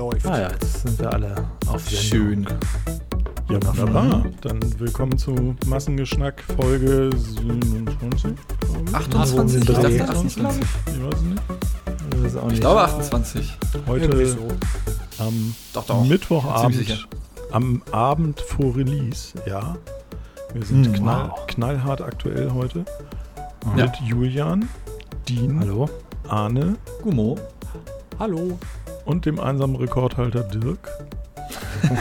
läuft. Ah ja, jetzt sind wir alle auf Sendung. Schön. Ja, wunderbar. Dann willkommen zu Massengeschnack Folge 27. 28? Ich Dreh. dachte Ich 28. weiß es nicht. Das ist auch nicht. Ich glaube 28. Irgendwie Heute so. am Doch, doch. Mittwochabend, am Abend vor Release, ja. Wir sind Hm, knall, wow. knallhart aktuell heute. Ja. Mit Julian, Dean, Hallo? Arne Gummo. Hallo. Und dem einsamen Rekordhalter Dirk.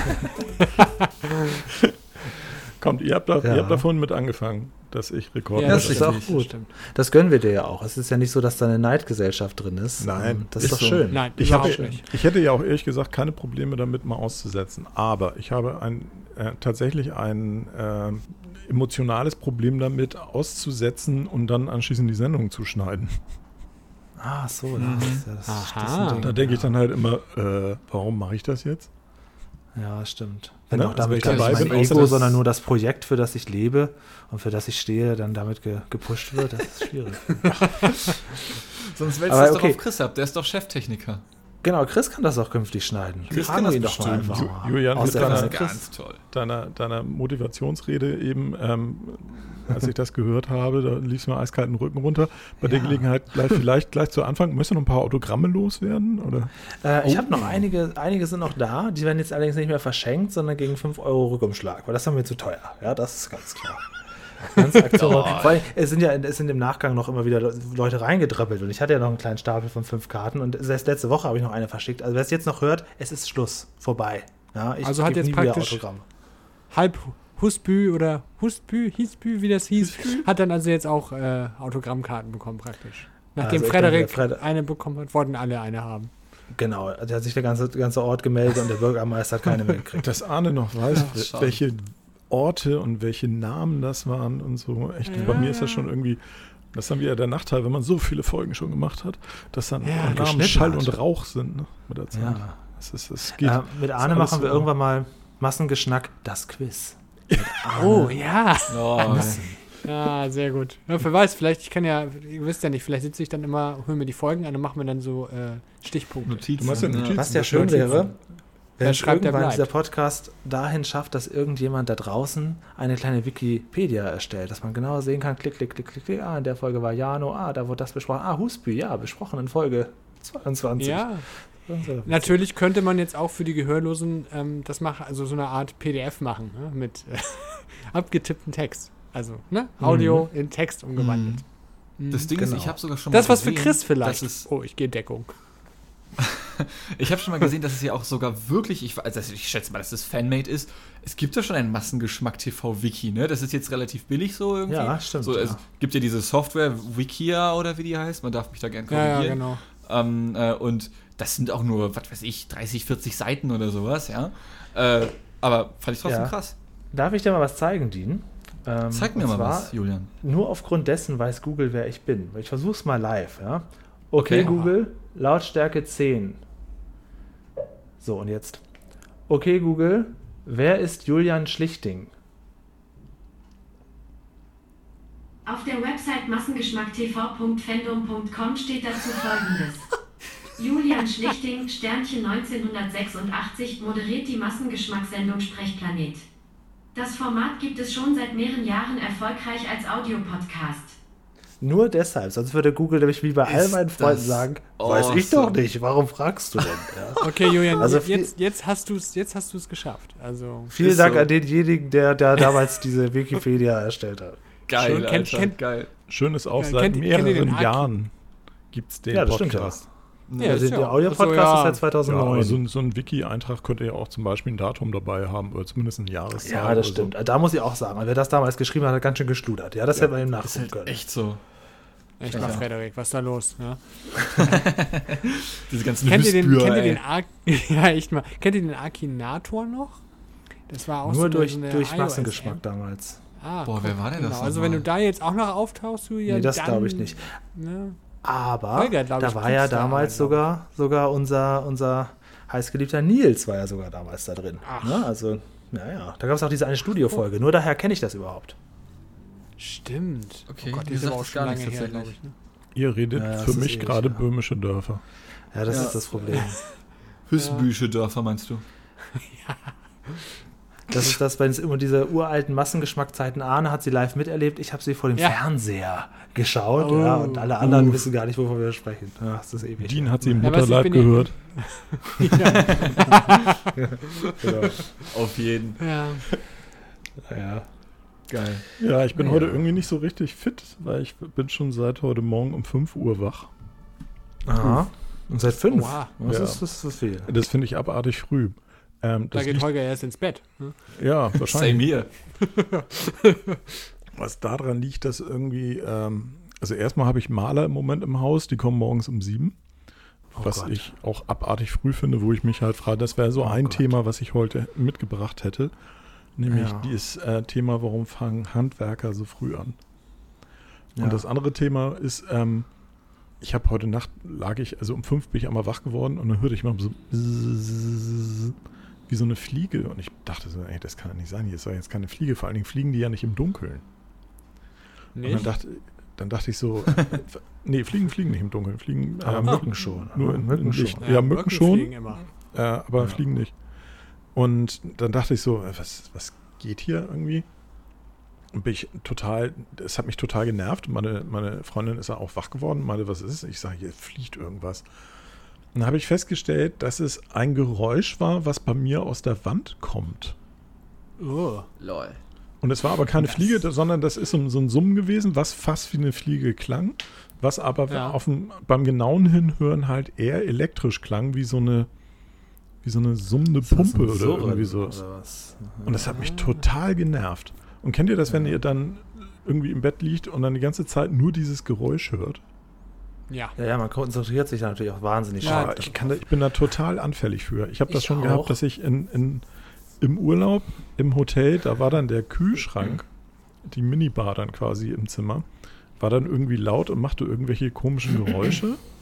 Kommt, ihr habt, da, Ja. ihr habt davon mit angefangen, dass ich Rekord Ja, das das ist auch gut. Stimmt. Das gönnen wir dir ja auch. Es ist ja nicht so, dass da eine Neidgesellschaft drin ist. Nein, Ähm, Das ist, ist doch so. schön. Nein, Ich, habe, nicht. ich hätte ja auch ehrlich gesagt keine Probleme damit, mal auszusetzen. Aber ich habe ein, äh, tatsächlich ein äh, emotionales Problem damit, auszusetzen und dann anschließend die Sendung zu schneiden. Ah, so. Mhm. Das ist ja das, Aha. das ist ein Ding, Da denke ich dann halt immer, äh, warum mache ich das jetzt? Ja, stimmt. Wenn Ne? auch Also damit nicht dabei mein bin, außer Ego, sondern nur das Projekt, für das ich lebe und für das ich stehe, dann damit ge gepusht wird, das ist schwierig. Sonst wälzt das doch okay. auf Chris ab. Der ist doch Cheftechniker. Genau, Chris kann das auch künftig schneiden. Chris Fragen kann wir das ihn doch mal einfach. Ju- Julian, mit der deiner-. Deiner, deiner Motivationsrede eben, ähm, als ich das gehört habe, da lief es mir eiskalten Rücken runter. Bei der Ja. Gelegenheit gleich, vielleicht gleich zu Anfang, du noch ein paar Autogramme loswerden? Oder? Äh, ich Oh. habe noch einige, einige sind noch da, die werden jetzt allerdings nicht mehr verschenkt, sondern gegen 5 Euro Rückumschlag, weil das haben wir zu teuer. Ja, das ist ganz klar. Ganz Aktion. Vor allem, es sind ja es sind im Nachgang noch immer wieder Le- Leute reingedröppelt und ich hatte ja noch einen kleinen Stapel von fünf Karten und selbst letzte Woche habe ich noch eine verschickt. Also wer es jetzt noch hört, es ist Schluss, vorbei. Ja, ich Also hat jetzt praktisch-. Halb Husbü oder Husbü, Hiesbü, wie das hieß, hat dann also jetzt auch äh, Autogrammkarten bekommen praktisch. Nachdem Also Frederik denke, Fred- eine bekommen hat, wollten alle eine haben. Genau, da hat sich der ganze, ganze Ort gemeldet und der Bürgermeister hat keine mehr gekriegt. Dass Arne noch weiß, schade. welche Orte und welche Namen das waren und so. Echt, Ja. bei mir ist das schon irgendwie, das ist dann wieder der Nachteil, wenn man so viele Folgen schon gemacht hat, dass dann Ja, Namen Schall hat. und Rauch sind ne, mit der Zeit. Ja. Das ist, es geht. Äh, mit Arne machen wir so. irgendwann mal Massengeschnack, das Quiz. Oh, ja. Oh, Ja, sehr gut. Ja, wer weiß, vielleicht, ich kann ja, ihr wisst ja nicht, vielleicht sitze ich dann immer, hören mir die Folgen an und machen wir dann so äh, Stichpunkte. Notizen. Du machst ja Notizen. Was ja das schön Notizen. wäre, wenn schreibt, der irgendwann dieser Podcast dahin schafft, dass irgendjemand da draußen eine kleine Wikipedia erstellt, dass man genauer sehen kann, klick, klick, klick, klick, klick, ah, in der Folge war Jano, ah, da wurde das besprochen, ah, Husby, ja, besprochen in Folge 22. Ja, Und so. natürlich könnte man jetzt auch für die Gehörlosen ähm, das machen, also so eine Art PDF machen, ne, mit äh, abgetippten Text. Also, ne, Audio in Text umgewandelt. Mhm. Das Ding Genau. ist, ich habe sogar schon das ist mal was für gesehen, Chris vielleicht. es- oh, ich gehe Deckung. Ich habe schon mal gesehen, dass es ja auch sogar wirklich, ich, also ich schätze mal, dass das Fanmade ist. Es gibt ja schon ein Massengeschmack TV-Wiki, ne? Das ist jetzt relativ billig so irgendwie. Ja, stimmt, So, es ja. gibt ja diese Software, Wikia oder wie die heißt, man darf mich da gerne Ja, ja, korrigieren. genau. ähm, äh, und das sind auch nur, was weiß ich, 30, 40 Seiten oder sowas, ja. Äh, aber fand ich trotzdem Ja. krass. Darf ich dir mal was zeigen, Dean? Ähm, Zeig mir mal was, Julian. Nur aufgrund dessen weiß Google, wer ich bin. Ich versuche es mal live, ja. Okay, Okay. Google, Lautstärke 10. So, und jetzt. Okay, Google, wer ist Julian Schlichting? Auf der Website massengeschmacktv.fandom.com steht dazu folgendes. Julian Schlichting, Sternchen 1986, moderiert die Massengeschmackssendung Sprechplanet. Das Format gibt es schon seit mehreren Jahren erfolgreich als Audiopodcast. Nur deshalb, sonst würde Google nämlich wie bei all meinen Freunden sagen, weiß ich awesome. doch nicht, warum fragst du denn? Ja. Okay, Julian, Also jetzt, viel- jetzt, jetzt hast du es jetzt hast du es geschafft. Also Vielen Dank so. an denjenigen, der, der damals diese Wikipedia erstellt hat. Geil, Schön, kennt- kennt- geil. Schön ist auch, Ja, seit kennt- mehreren? Jahren gibt es den Ja, das stimmt ja. Podcast. Ja, also ist der ja- Audio-Podcast also, ja. ist seit Ja, 2009. aber so, ein- so ein Wiki-Eintrag könnte ja auch zum Beispiel ein Datum dabei haben oder zumindest eine Jahreszahl. ja, das so. stimmt. Da muss ich auch sagen, wer das damals geschrieben hat, hat ganz schön geschludert. Ja, das hätte man ihm Ist nachgucken halt können. echt so. Echt mal, Frederik, was ist da los? Ja? Diese ganzen Kennt ihr den, kennt ihr den Ar ja, echt mal. Kennt ihr den Akinator noch? Das war auch Nur durch, so eine durch iOS Massengeschmack damals. Ah, Boah, wer war denn genau. das Also wenn du da jetzt auch noch auftauchst, Julian, Nee, das glaube ich nicht. Ne? Aber Holger, da ich, war ja damals also. sogar, sogar unser, unser heißgeliebter Nils war ja sogar damals da drin. Ach. Ne? Also, naja, da gab es auch diese eine Studiofolge. Nur daher kenne ich das überhaupt. Stimmt. Okay, oh Gott, ist aber auch schon gar lange her, glaube ich. Ne? Ihr redet Ja, für mich ewig, gerade ja. böhmische Dörfer. Ja, das Ja. ist das Problem. Hüsbüsche Dörfer meinst du? Das ist das, wenn es immer diese uralten Massengeschmackzeiten Ahne hat sie live miterlebt. Ich habe sie vor dem Ja. Fernseher geschaut. Oh. Ja, und alle anderen Uff. wissen gar nicht, wovon wir sprechen. Ja, das ist ewig. Dean hat sie im Ja, Mutterleib ja- gehört. Genau. Auf jeden. Ja. Ja. Geil. Ja, ich bin Ja. heute irgendwie nicht so richtig fit, weil ich bin schon seit heute Morgen um 5 Uhr wach. Aha. Und seit fünf. Oha. Das, Ja. ist, das ist viel. Das finde ich abartig früh. Ähm, Da geht liegt, Holger erst ins Bett. ne? ja, Same wahrscheinlich. hier. Was daran liegt, dass irgendwie, ähm, also erstmal habe ich Maler im Moment im Haus, die kommen morgens um sieben. Oh was Gott. ich auch abartig früh finde, wo ich mich halt frage, das wäre so Oh ein Gott. Thema, was ich heute mitgebracht hätte. Nämlich Ja. dieses äh, Thema, warum fangen Handwerker so früh an? Ja. Und das andere Thema ist, ähm, ich habe heute Nacht, lag ich, also um fünf bin ich einmal wach geworden und dann hörte ich mal so wie so eine Fliege. Und ich dachte so, ey, das kann ja nicht sein, hier ist doch jetzt keine Fliege. Vor allen Dingen fliegen die ja nicht im Dunkeln. Und dann Nicht? dachte, dann dachte ich so, nee, Fliegen fliegen nicht im Dunkeln, fliegen Aber äh, Mücken schon. Nur in, Mücken in schon. Ja, Mücken schon. Äh, aber Ja. fliegen nicht. Und dann dachte ich so, äh, was, was geht hier irgendwie? Und bin ich total, es hat mich total genervt. Meine, meine Freundin ist ja auch wach geworden, meinte, was ist es? Ich sage, hier fliegt irgendwas. Und dann habe ich festgestellt, dass es ein Geräusch war, was bei mir aus der Wand kommt. Oh. Lol. Und es war aber keine Das- Fliege, sondern das ist so, so ein Summen gewesen, was fast wie eine Fliege klang, was aber Ja. auf dem, beim genauen Hinhören halt eher elektrisch klang, wie so eine, wie so eine summende Pumpe ein oder Surren irgendwie so. oder was? Und das hat mich total genervt. Und kennt ihr das, wenn ihr dann irgendwie im Bett liegt und dann die ganze Zeit nur dieses Geräusch hört? Ja. Ja, ja, man konzentriert sich da natürlich auch wahnsinnig Ja, stark. Ich, kann da, ich bin da total anfällig für. Ich habe das Ich schon auch. gehabt, dass ich in, in, im Urlaub im Hotel, da war dann der Kühlschrank, die Minibar dann quasi im Zimmer, war dann irgendwie laut und machte irgendwelche komischen Geräusche,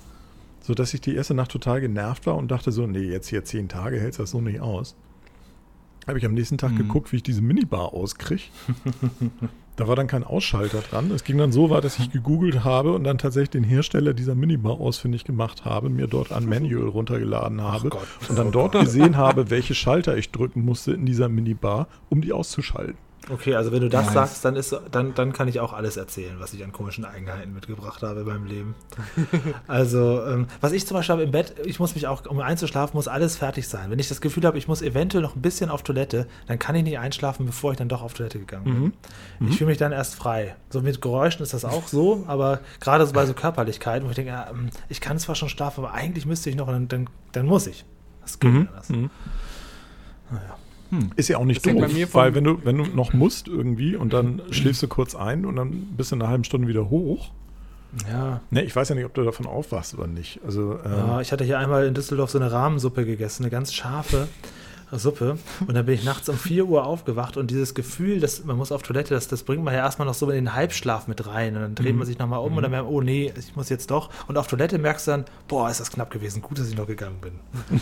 sodass ich die erste Nacht total genervt war und dachte so, nee, jetzt hier zehn Tage hältst das so nicht aus. Habe ich am nächsten Tag Mhm. geguckt, wie ich diese Minibar auskriege. Da war dann kein Ausschalter dran. Es ging dann so weit, dass ich gegoogelt habe und dann tatsächlich den Hersteller dieser Minibar ausfindig gemacht habe, mir dort ein Manual runtergeladen habe Gott. und dann Oh dort gesehen habe, welche Schalter ich drücken musste in dieser Minibar, um die auszuschalten. Okay, also wenn du das Nice. sagst, dann, ist, dann, dann kann ich auch alles erzählen, was ich an komischen Eigenheiten mitgebracht habe in meinem Leben. also, ähm, was ich zum Beispiel habe im Bett, ich muss mich auch, um einzuschlafen, muss alles fertig sein. Wenn ich das Gefühl habe, ich muss eventuell noch ein bisschen auf Toilette, dann kann ich nicht einschlafen, bevor ich dann doch auf Toilette gegangen bin. Ich fühle mich dann erst frei. So mit Geräuschen ist das auch so, aber gerade so bei so Körperlichkeiten, wo ich denke, ja, ähm, ich kann zwar schon schlafen, aber eigentlich müsste ich noch, dann, dann, dann muss ich. Das geht nicht anders. Ist ja auch nicht Das doof, bei mir vom- weil wenn du, wenn du noch musst irgendwie und dann schläfst du kurz ein und dann bist du in einer halben Stunde wieder hoch. Ja. Ne, ich weiß ja nicht, ob du davon aufwachst oder nicht. Also, ähm, Ja, ich hatte hier einmal in Düsseldorf so eine Rahmensuppe gegessen, eine ganz scharfe Suppe. Und dann bin ich nachts um 4 Uhr aufgewacht und dieses Gefühl, dass man muss auf Toilette, das, das bringt man ja erstmal noch so in den Halbschlaf mit rein. Und dann dreht man sich nochmal um und dann merkt man, oh nee, ich muss jetzt doch. Und auf Toilette merkst du dann, boah, ist das knapp gewesen, gut, dass ich noch gegangen bin.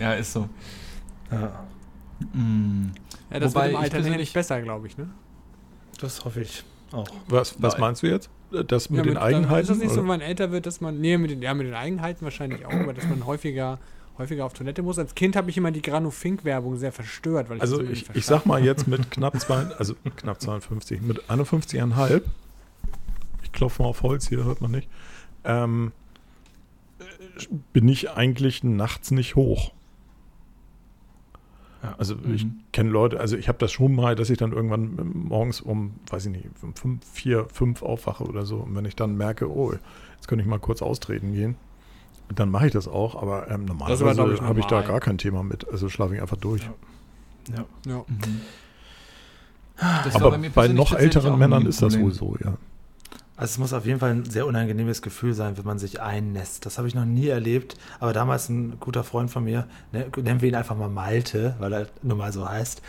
Ja, ist so. Ja, Mm. Ja, das Wobei wird im Alter nicht besser, glaube ich, ne? das hoffe ich auch. was, was meinst du jetzt? Das mit ja, den dann Eigenheiten? Ist das nicht so, oder? wenn man älter wird, dass man, nee, mit den, ja, mit den Eigenheiten wahrscheinlich auch, aber dass man häufiger, häufiger auf Toilette muss. Als Kind habe ich immer die Grano-Fink-Werbung sehr verstört, weil ich Also ich, nicht ich sag mal jetzt mit knapp zwei, also knapp 52, mit 51,5, ich klopfe mal auf Holz hier, hört man nicht, ähm, äh, bin ich eigentlich nachts nicht hoch. Ja. Also ich Mhm. kenne Leute, also ich habe das schon mal, dass ich dann irgendwann morgens um, weiß ich nicht, um fünf, vier, fünf aufwache oder so. Und wenn ich dann merke, oh, jetzt könnte ich mal kurz austreten gehen, dann mache ich das auch. Aber ähm, normalerweise ich, habe ich da normal. gar kein Thema mit. Also schlafe ich einfach durch. Ja. Ja. Mhm. Das war Aber mir bei noch älteren Männern ist das wohl so, ja. Also es muss auf jeden Fall ein sehr unangenehmes Gefühl sein, wenn man sich einnässt. Das habe ich noch nie erlebt. Aber damals ein guter Freund von mir, ne, nennen wir ihn einfach mal Malte, weil er nun mal so heißt,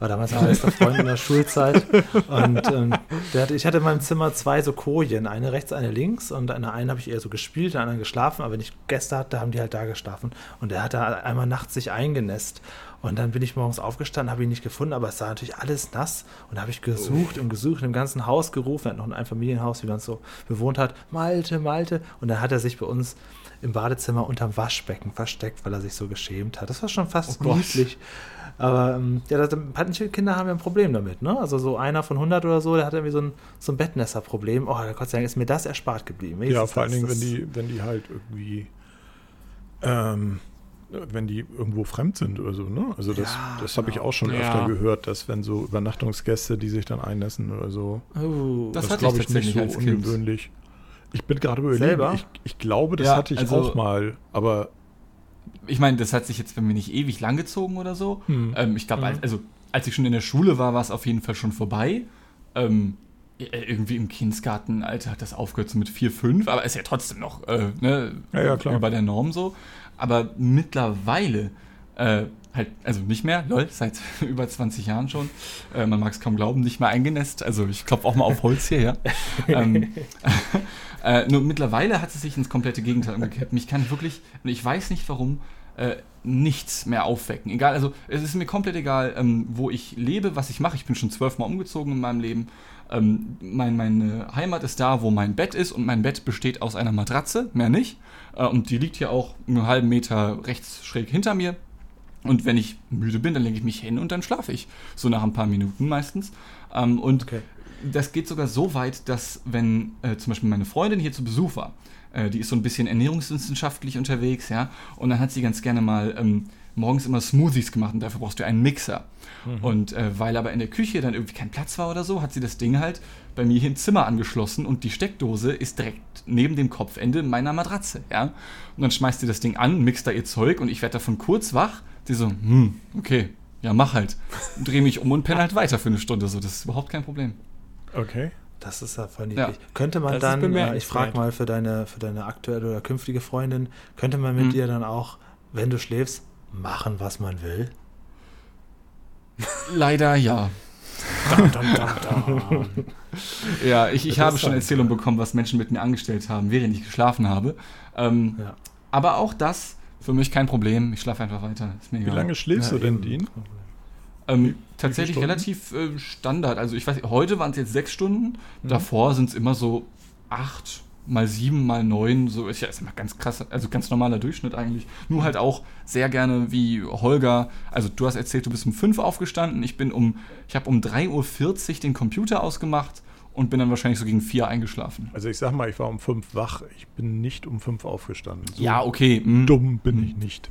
war damals mein bester Freund in der Schulzeit. Und ähm, hatte, ich hatte in meinem Zimmer zwei so Kojen, eine rechts, eine links. Und an der einen habe ich eher so gespielt, an der anderen geschlafen. Aber wenn ich Gäste hatte, haben die halt da geschlafen. Und der hat da einmal nachts sich eingenässt. Und dann bin ich morgens aufgestanden, habe ihn nicht gefunden, aber es war natürlich alles nass. Und da habe ich gesucht und gesucht, im ganzen Haus gerufen. Er hat noch ein Einfamilienhaus, wie man uns so bewohnt hat, Malte, Malte. Und dann hat er sich bei uns im Badezimmer unterm Waschbecken versteckt, weil er sich so geschämt hat. Das war schon fast Oh niedlich. Aber ähm, ja, das, manche Kinder haben ja ein Problem damit, ne? Also so einer von 100 oder so, der hat irgendwie so ein, so ein Bettnässer-Problem. Oh, Gott sei Dank ist mir das erspart geblieben. Ja, Wenigstens vor allen Dingen, wenn die, wenn die halt irgendwie, ähm, wenn die irgendwo fremd sind oder so, ne? Also das, Ja, das habe ich genau. auch schon Ja. öfter gehört, dass wenn so Übernachtungsgäste, die sich dann einnässen oder so, Oh, Das das, hatte glaube ich ich nicht so ungewöhnlich. Ich bin gerade überlegen, ich, ich glaube, das Ja, hatte ich also- auch mal, aber Ich meine, das hat sich jetzt bei mir nicht ewig langgezogen oder so. Hm. Ähm, ich glaube, als, also, als ich schon in der Schule war, war es auf jeden Fall schon vorbei. Ähm, äh, irgendwie im Kindsgarten, Alter, hat das aufgehört so mit 4, 5, aber ist ja trotzdem noch äh, ne, Ja, ja, klar. über der Norm so. Aber mittlerweile, äh, halt, also nicht mehr, lol, seit über 20 Jahren schon. Äh, man mag es kaum glauben, nicht mehr eingenässt. Also ich klopfe auch mal auf Holz hier, ja. ähm, äh, nur mittlerweile hat es sich ins komplette Gegenteil umgekehrt. Mich kann wirklich, und ich weiß nicht warum, äh, nichts mehr aufwecken. Egal, also es ist mir komplett egal, ähm, wo ich lebe, was ich mache. Ich bin schon zwölfmal umgezogen in meinem Leben. Ähm, mein, meine Heimat ist da, wo mein Bett ist und mein Bett besteht aus einer Matratze, mehr nicht. Äh, und die liegt hier auch einen halben Meter rechts schräg hinter mir. Und wenn ich müde bin, dann lege ich mich hin und dann schlafe ich. So nach ein paar Minuten meistens. Ähm, und Okay. das geht sogar so weit, dass wenn äh, zum Beispiel meine Freundin hier zu Besuch war, äh, die ist so ein bisschen ernährungswissenschaftlich unterwegs, ja, und dann hat sie ganz gerne mal ähm, morgens immer Smoothies gemacht und dafür brauchst du einen Mixer. Und äh, weil aber in der Küche dann irgendwie kein Platz war oder so, hat sie das Ding halt bei mir hier im Zimmer angeschlossen und die Steckdose ist direkt neben dem Kopfende meiner Matratze, ja. Und dann schmeißt sie das Ding an, mixt da ihr Zeug und ich werde davon kurz wach. Sie so, hm, okay, ja, mach halt. Dreh mich um und penne halt weiter für eine Stunde, so, das ist überhaupt kein Problem. okay. Das ist ja voll niedlich. Ja. Könnte man Das dann, äh, ich frage mal für deine, für deine aktuelle oder künftige Freundin, könnte man mit Mhm. dir dann auch, wenn du schläfst, machen, was man will? Leider ja. Dum, dum, dum. Ja, ich, ich habe schon Erzählungen bekommen, was Menschen mit mir angestellt haben, während ich geschlafen habe. Ähm, Ja. Aber auch das für mich kein Problem. Ich schlafe einfach weiter. Ist mir Wie egal. lange schläfst Ja, du denn. Dean? Ähm, tatsächlich relativ äh, Standard. Also ich weiß, heute waren es jetzt sechs Stunden. Mhm. Davor sind es immer so acht mal sieben mal neun. So ist ja ist immer ganz krass, also ganz normaler Durchschnitt eigentlich. Nur halt auch sehr gerne wie Holger. Also du hast erzählt, du bist um fünf aufgestanden. Ich bin um, ich habe um 3.40 Uhr den Computer ausgemacht und bin dann wahrscheinlich so gegen vier eingeschlafen. Also ich sag mal, ich war um fünf wach. Ich bin nicht um fünf aufgestanden. So Ja, okay. mm. dumm bin ich nicht.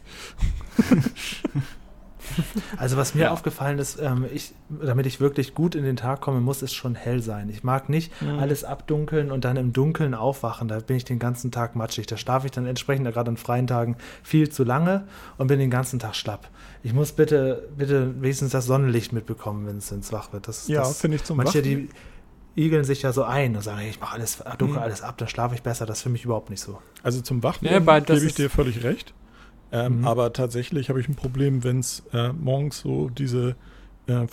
Also was mir Ja. aufgefallen ist, ähm, ich, damit ich wirklich gut in den Tag komme, muss es schon hell sein. Ich mag nicht alles abdunkeln und dann im Dunkeln aufwachen. Da bin ich den ganzen Tag matschig. Da schlafe ich dann entsprechend, gerade an freien Tagen, viel zu lange und bin den ganzen Tag schlapp. Ich muss bitte, bitte wenigstens das Sonnenlicht mitbekommen, wenn es wach wird. Das, Ja, das, finde ich zum Manche, Wachen. die igeln sich ja so ein und sagen, ich mache alles, dunkel alles ab, dann schlafe ich besser. Das ist für mich überhaupt nicht so. Also zum Ja, Wachwerden aber das gebe ich dir völlig recht. Ähm, Mhm. Aber tatsächlich habe ich ein Problem, wenn es äh, morgens so diese, äh,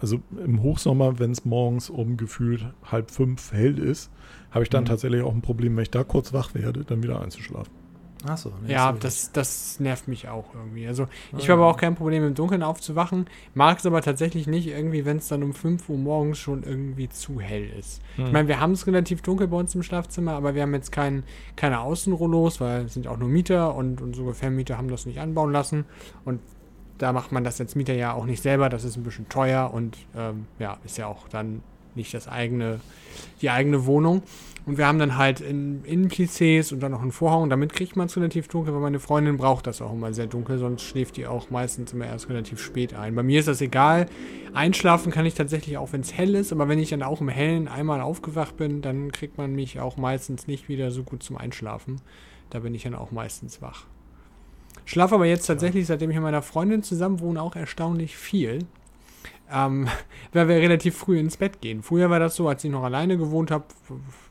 also im Hochsommer, wenn es morgens um gefühlt halb fünf hell ist, habe ich dann Mhm. tatsächlich auch ein Problem, wenn ich da kurz wach werde, dann wieder einzuschlafen. Ach so. nee, Ja, das, das nervt mich auch irgendwie. Also ich Ah. habe auch kein Problem im Dunkeln aufzuwachen, mag es aber tatsächlich nicht irgendwie, wenn es dann um 5 Uhr morgens schon irgendwie zu hell ist. Hm. Ich meine, wir haben es relativ dunkel bei uns im Schlafzimmer, aber wir haben jetzt kein, keine Außenrollos, weil es sind auch nur Mieter und unsere Vermieter haben das nicht anbauen lassen. Und da macht man das als Mieter ja auch nicht selber, das ist ein bisschen teuer und ähm, ja, ist ja auch dann nicht das eigene, die eigene Wohnung. Und wir haben dann halt in Innenplissés und dann noch einen Vorhang. Damit kriegt man es relativ dunkel, weil meine Freundin braucht das auch immer sehr dunkel, sonst schläft die auch meistens immer erst relativ spät ein. Bei mir ist das egal. Einschlafen kann ich tatsächlich auch, wenn es hell ist, aber wenn ich dann auch im Hellen einmal aufgewacht bin, dann kriegt man mich auch meistens nicht wieder so gut zum Einschlafen. Da bin ich dann auch meistens wach. Schlafe aber jetzt tatsächlich, seitdem ich mit meiner Freundin zusammen wohne, auch erstaunlich viel. Ähm, weil wir relativ früh ins Bett gehen. Früher war das so, als ich noch alleine gewohnt habe,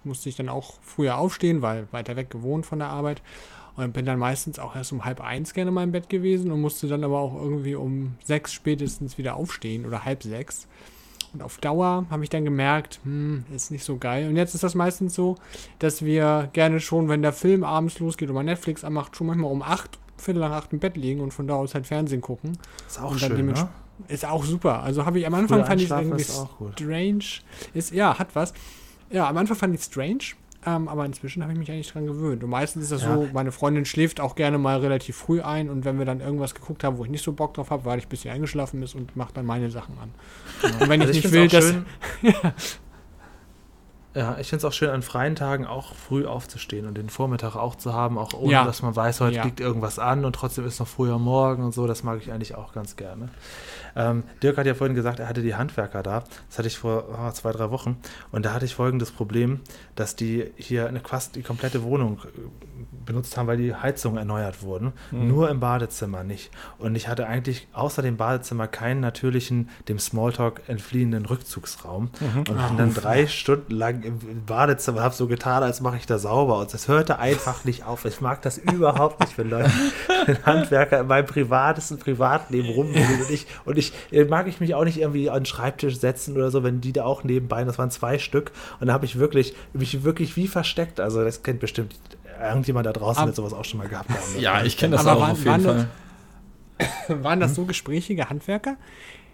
musste ich dann auch früher aufstehen, weil weiter weg gewohnt von der Arbeit. Und bin dann meistens auch erst um halb eins gerne mal im Bett gewesen und musste dann aber auch irgendwie um sechs spätestens wieder aufstehen oder halb sechs. Und auf Dauer habe ich dann gemerkt, hm, ist nicht so geil. Und jetzt ist das meistens so, dass wir gerne schon, wenn der Film abends losgeht man Netflix anmacht, schon manchmal um acht, Viertel nach acht im Bett liegen und von da aus halt Fernsehen gucken. Ist auch Und dann schön, ne? Ist auch super. Also habe ich am Anfang fand ich es irgendwie ist strange. Ist, ja, hat was. Ja, am Anfang fand ich strange, ähm, aber inzwischen habe ich mich eigentlich dran gewöhnt. Und meistens ist das Ja. so, meine Freundin schläft auch gerne mal relativ früh ein und wenn wir dann irgendwas geguckt haben, wo ich nicht so Bock drauf habe, weil ich ein bisschen eingeschlafen ist und mache dann meine Sachen an. Und wenn Also ich nicht will, dass. schön, ja, ich finde es auch schön, an freien Tagen auch früh aufzustehen und den Vormittag auch zu haben, auch ohne, Ja. dass man weiß, heute Ja. liegt irgendwas an und trotzdem ist noch früher Morgen und so. Das mag ich eigentlich auch ganz gerne. Ähm, Dirk hat ja vorhin gesagt, er hatte die Handwerker da. Das hatte ich vor ah, zwei, drei Wochen. Und da hatte ich folgendes Problem, dass die hier eine, fast die komplette Wohnung äh, benutzt haben, weil die Heizungen erneuert wurden. Nur im Badezimmer nicht. Und ich hatte eigentlich außer dem Badezimmer keinen natürlichen, dem Smalltalk entfliehenden Rückzugsraum. Und bin dann drei Stunden lang im im Badezimmer, habe so getan, als mache ich da sauber. Und das hörte einfach nicht auf. Ich mag das überhaupt nicht, wenn Leute, wenn Handwerker in meinem privatesten Privatleben rumwühlen. Und ich, und ich äh, mag ich mich auch nicht irgendwie an den Schreibtisch setzen oder so, wenn die da auch nebenbei, das waren zwei Stück. Und da habe ich wirklich, mich wirklich wie versteckt. Also das kennt bestimmt irgendjemand da draußen, wird sowas auch schon mal gehabt haben. Ja, ich kenne das Aber auch waren- auf jeden waren das- Fall. Waren das so gesprächige Handwerker?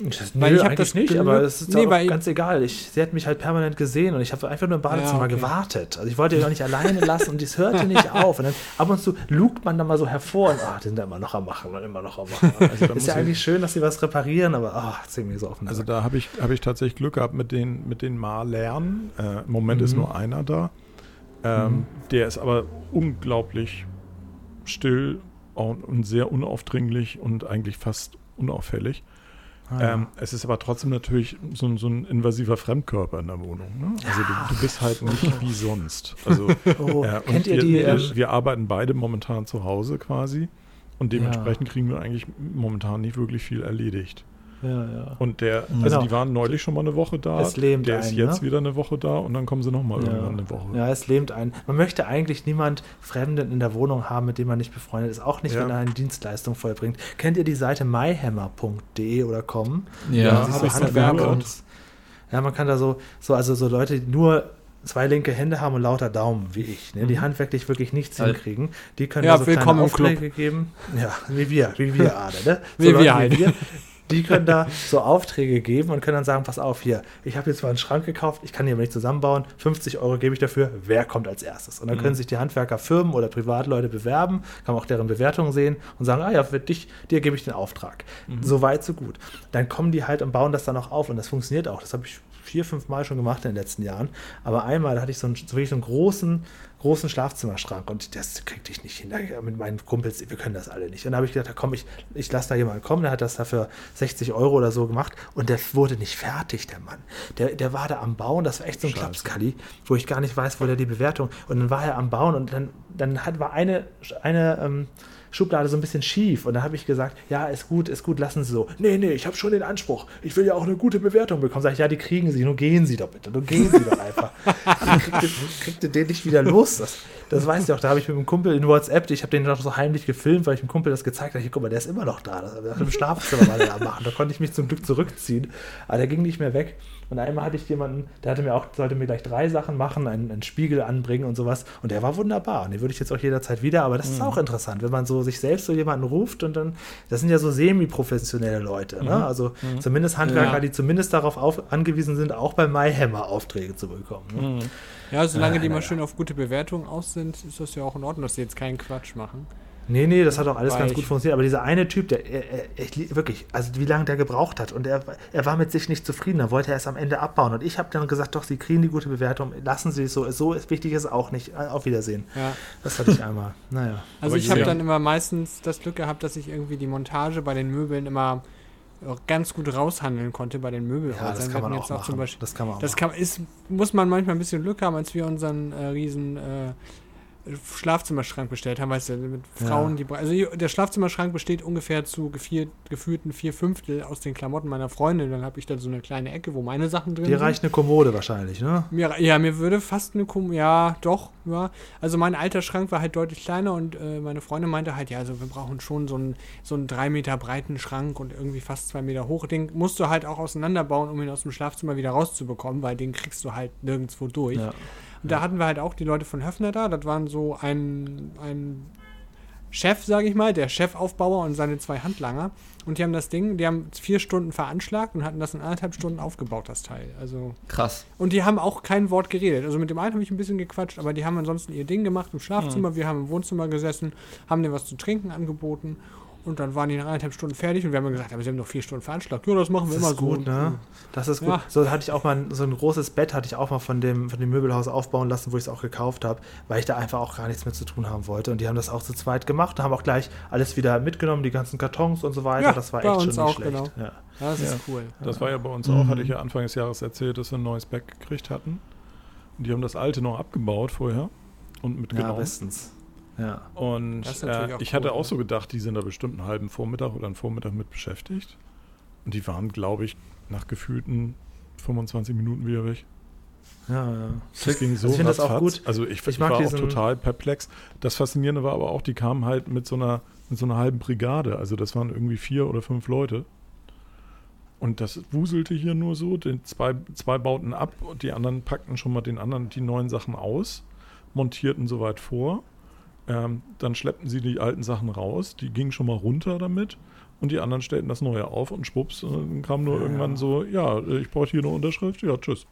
Das, Weil nö, ich hab eigentlich das nicht, aber es ist Nee, auch ganz egal. Ich, sie hat mich halt permanent gesehen und ich habe einfach nur im Badezimmer Ja, okay. gewartet. Also ich wollte sie auch nicht alleine lassen und es hörte nicht auf. Und dann ab und zu lugt man dann mal so hervor und ah, die sind da immer noch am Machen und immer noch am Machen. Also ist ja eigentlich schön, dass sie was reparieren, aber ah, ist irgendwie so offen. Also da habe ich, hab ich tatsächlich Glück gehabt mit den, mit den Malern. Äh, Im Moment ist Mhm. nur einer da. Ähm, Der ist aber unglaublich still und, und sehr unaufdringlich und eigentlich fast unauffällig. Ah, ja. Ähm, es ist aber trotzdem natürlich so, ein- so ein invasiver Fremdkörper in der Wohnung. Ne? Also du, du bist halt nicht wie sonst. Also, oh, äh, kennt ihr wir, die? wir, ähm, wir arbeiten beide momentan zu Hause quasi. Und dementsprechend kriegen wir eigentlich momentan nicht wirklich viel erledigt. Ja, ja. Und der, Mhm. also Genau. die waren neulich schon mal eine Woche da. Es lähmt der ist einen, jetzt ne? wieder eine Woche da und dann kommen sie nochmal Ja. irgendwann eine Woche. Ja, es lähmt einen. Man möchte eigentlich niemand Fremden in der Wohnung haben, mit dem man nicht befreundet ist. Auch nicht, Ja. wenn er eine Dienstleistung vollbringt. Kennt ihr die Seite myhammer.de oder com? Ja, so Handwerker und ja, man kann da so, so also so Leute, die nur zwei linke Hände haben und lauter Daumen wie ich, ne, die handwerklich wirklich nichts Halt. hinkriegen, die können Ja, da so kleine willkommen im Club. Aufträge geben. Ja, wie wir, wie wir alle, ne? Wie Leute wir halt. Die können da so Aufträge geben und können dann sagen, pass auf, hier, ich habe jetzt mal einen Schrank gekauft, ich kann hier aber nicht zusammenbauen, 50 Euro gebe ich dafür, wer kommt als erstes? Und dann können sich die Handwerker, Firmen oder Privatleute bewerben, kann man auch deren Bewertungen sehen und sagen, ah ja, für dich, dir gebe ich den Auftrag. So weit, so gut. Dann kommen die halt und bauen das dann auch auf und das funktioniert auch. Das habe ich vier, fünf Mal schon gemacht in den letzten Jahren. Aber einmal hatte ich so einen, so wirklich so einen großen, großen Schlafzimmerschrank und das kriegte ich nicht hin. Da- Mit meinen Kumpels, wir können das alle nicht. Und dann habe ich gedacht, komm, ich, ich lasse da jemanden kommen, der hat das dafür 60 Euro oder so gemacht und der wurde nicht fertig, der Mann. Der, der war da am Bauen, das war echt so ein Klapskalli, wo ich gar nicht weiß, wo der die Bewertung. Und dann war er am Bauen und dann, dann hat, war eine, eine ähm, Schublade so ein bisschen schief. Und da habe ich gesagt, ja, ist gut, ist gut, lassen Sie so. Nee, nee, ich habe schon den Anspruch. Ich will ja auch eine gute Bewertung bekommen. Sag ich, ja, die kriegen Sie, nur gehen Sie doch bitte. Nur gehen Sie doch einfach. Kriegt, ihr- kriegt ihr den nicht wieder los. Das, das weiß ich auch. Da habe ich mit einem Kumpel in WhatsApp, ich habe den noch so heimlich gefilmt, weil ich dem Kumpel das gezeigt habe. Hier, guck mal, der ist immer noch da. Das, Im Schlafzimmer der da machen. Da konnte ich mich zum Glück zurückziehen. Aber der ging nicht mehr weg. Und einmal hatte ich jemanden, der hatte mir auch, sollte mir gleich drei Sachen machen, einen, einen Spiegel anbringen und sowas. Und der war wunderbar. Und den würde ich jetzt auch jederzeit wieder. Aber das ist auch interessant, wenn man so sich selbst so jemanden ruft und dann, das sind ja so semi-professionelle Leute. Ne? Also zumindest Handwerker, Ja. die zumindest darauf auf, angewiesen sind, auch bei MyHammer Aufträge zu bekommen. Ne? Ja, solange Ah, die mal naja. schön auf gute Bewertungen aus sind, ist das ja auch in Ordnung, dass sie jetzt keinen Quatsch machen. Nee, nee, das hat auch alles Weil ganz gut funktioniert. Aber dieser eine Typ, der, er, er, ich, li- wirklich, also wie lange der gebraucht hat und er, er war mit sich nicht zufrieden, da wollte er es am Ende abbauen. Und ich habe dann gesagt, doch, Sie kriegen die gute Bewertung, lassen Sie es so, so ist wichtig ist es auch nicht. Äh, Auf Wiedersehen. Ja. Das hatte ich einmal. Naja. Also Aber ich habe dann immer meistens das Glück gehabt, dass ich irgendwie die Montage bei den Möbeln immer auch ganz gut raushandeln konnte bei den Möbelhäusern. Ja, das kann man auch zum Beispiel, das kann man auch das kann, ist, muss man manchmal ein bisschen Glück haben, als wir unseren äh, riesen äh, Schlafzimmerschrank bestellt haben, weißt du, mit Ja. Frauen, die also der Schlafzimmerschrank besteht ungefähr zu gevier, geführten vier Fünftel aus den Klamotten meiner Freundin. Dann habe ich da so eine kleine Ecke, wo meine Sachen drin Dir sind. reicht eine Kommode wahrscheinlich, ne? Mir, ja, mir würde fast eine Kum ja, doch, ja. Also mein alter Schrank war halt deutlich kleiner und äh, meine Freundin meinte halt, ja, also wir brauchen schon so einen, so einen drei Meter breiten Schrank und irgendwie fast zwei Meter hoch. Den musst du halt auch auseinanderbauen, um ihn aus dem Schlafzimmer wieder rauszubekommen, weil den kriegst du halt nirgendwo durch. Ja. Und da hatten wir halt auch die Leute von Höfner da. Das waren so ein, ein Chef, sage ich mal, der Chefaufbauer und seine zwei Handlanger. Und die haben das Ding, die haben vier Stunden veranschlagt und hatten das in anderthalb Stunden aufgebaut, das Teil. Also Krass. und die haben auch kein Wort geredet. Also mit dem einen habe ich ein bisschen gequatscht, aber die haben ansonsten ihr Ding gemacht im Schlafzimmer. Hm. Wir haben im Wohnzimmer gesessen, haben denen was zu trinken angeboten. Und dann waren die nach eineinhalb Stunden fertig und wir haben gesagt, aber sie haben noch vier Stunden veranschlagt. Ja, das machen wir Das immer ist gut, so. ne? Das ist gut. Ja. So hatte ich auch mal ein- so ein großes Bett hatte ich auch mal von dem von dem Möbelhaus aufbauen lassen, wo ich es auch gekauft habe, weil ich da einfach auch gar nichts mehr zu tun haben wollte. Und die haben das auch zu zweit gemacht, haben auch gleich alles wieder mitgenommen, die ganzen Kartons und so weiter. Ja, das war bei echt schon uns nicht auch, schlecht. genau. Ja. Ja, das ist cool. Das war ja bei uns Mhm. auch, hatte ich ja Anfang des Jahres erzählt, dass wir ein neues Bett gekriegt hatten. Und die haben das alte noch abgebaut vorher und ja, mitgenommen. bestens. Ja. und Das ist natürlich äh, ich cool, hatte ne? auch so gedacht, die sind da bestimmt einen halben Vormittag oder einen Vormittag mit beschäftigt. Und die waren, glaube ich, nach gefühlten 25 Minuten wieder weg. Ja, ja. Das ging so Also ich finde das auch gut. Also ich, Ich ich war auch total perplex. Das Faszinierende war aber auch, die kamen halt mit so einer mit so einer halben Brigade. Also das waren irgendwie vier oder fünf Leute. Und das wuselte hier nur so. Den zwei, zwei bauten ab und die anderen packten schon mal den anderen die neuen Sachen aus, montierten soweit vor. Ähm, dann schleppten sie die alten Sachen raus. Die gingen schon mal runter damit. Und die anderen stellten das Neue auf und schwupps, äh, dann kam nur Ja. irgendwann so, ja, äh, ich brauche hier eine Unterschrift, ja, tschüss.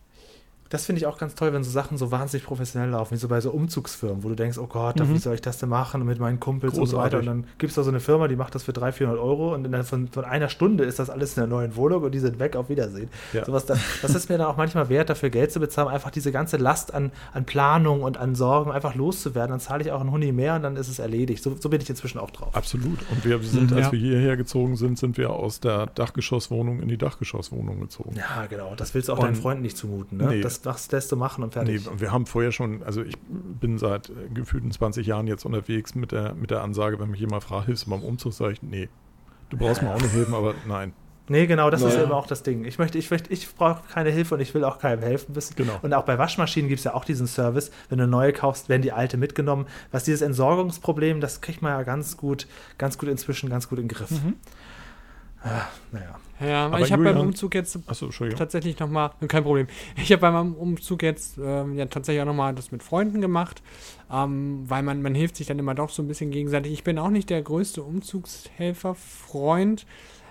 Das finde ich auch ganz toll, wenn so Sachen so wahnsinnig professionell laufen, wie so bei so Umzugsfirmen, wo du denkst, oh Gott, Mhm. wie soll ich das denn machen mit meinen Kumpels und so weiter. Und Großartig. dann gibt es da so eine Firma, die macht das für 300, 400 Euro und innerhalb von, von einer Stunde ist das alles in der neuen Wohnung und die sind weg, auf Wiedersehen. Ja. Sowas da, das ist mir dann auch manchmal wert, dafür Geld zu bezahlen, einfach diese ganze Last an, an Planung und an Sorgen einfach loszuwerden. Dann zahle ich auch einen Huni mehr und dann ist es erledigt. So, so bin ich inzwischen auch drauf. Absolut. Und wir sind, Mhm, als ja. wir hierher gezogen sind, sind wir aus der Dachgeschosswohnung in die Dachgeschosswohnung gezogen. Ja, genau. Das willst du auch Und- deinen Freunden nicht zumuten. Ne? Nee. Das, das lässt du machen und Nee, fertig. wir haben vorher schon, also ich bin seit gefühlten 20 Jahren jetzt unterwegs mit der, mit der Ansage, wenn mich jemand fragt, hilfst du beim Umzug, sage ich, nee. Du brauchst mir auch nicht helfen, aber nein. Nee, genau, das ist Naja. eben auch das Ding. Ich möchte, ich möchte, ich brauche keine Hilfe und ich will auch keinem helfen. Bis- Genau. Und auch bei Waschmaschinen gibt es ja auch diesen Service. Wenn du neue kaufst, werden die alte mitgenommen. Was dieses Entsorgungsproblem, das kriegt man ja ganz gut, ganz gut inzwischen ganz gut in den Griff. Ah, naja. Ja, aber ich habe beim Umzug jetzt Achso, tatsächlich nochmal, kein Problem. Ich habe bei meinem Umzug jetzt ähm, ja tatsächlich auch nochmal das mit Freunden gemacht, ähm, weil man, man hilft sich dann immer doch so ein bisschen gegenseitig. Ich bin auch nicht der größte Umzugshelfer-Freund,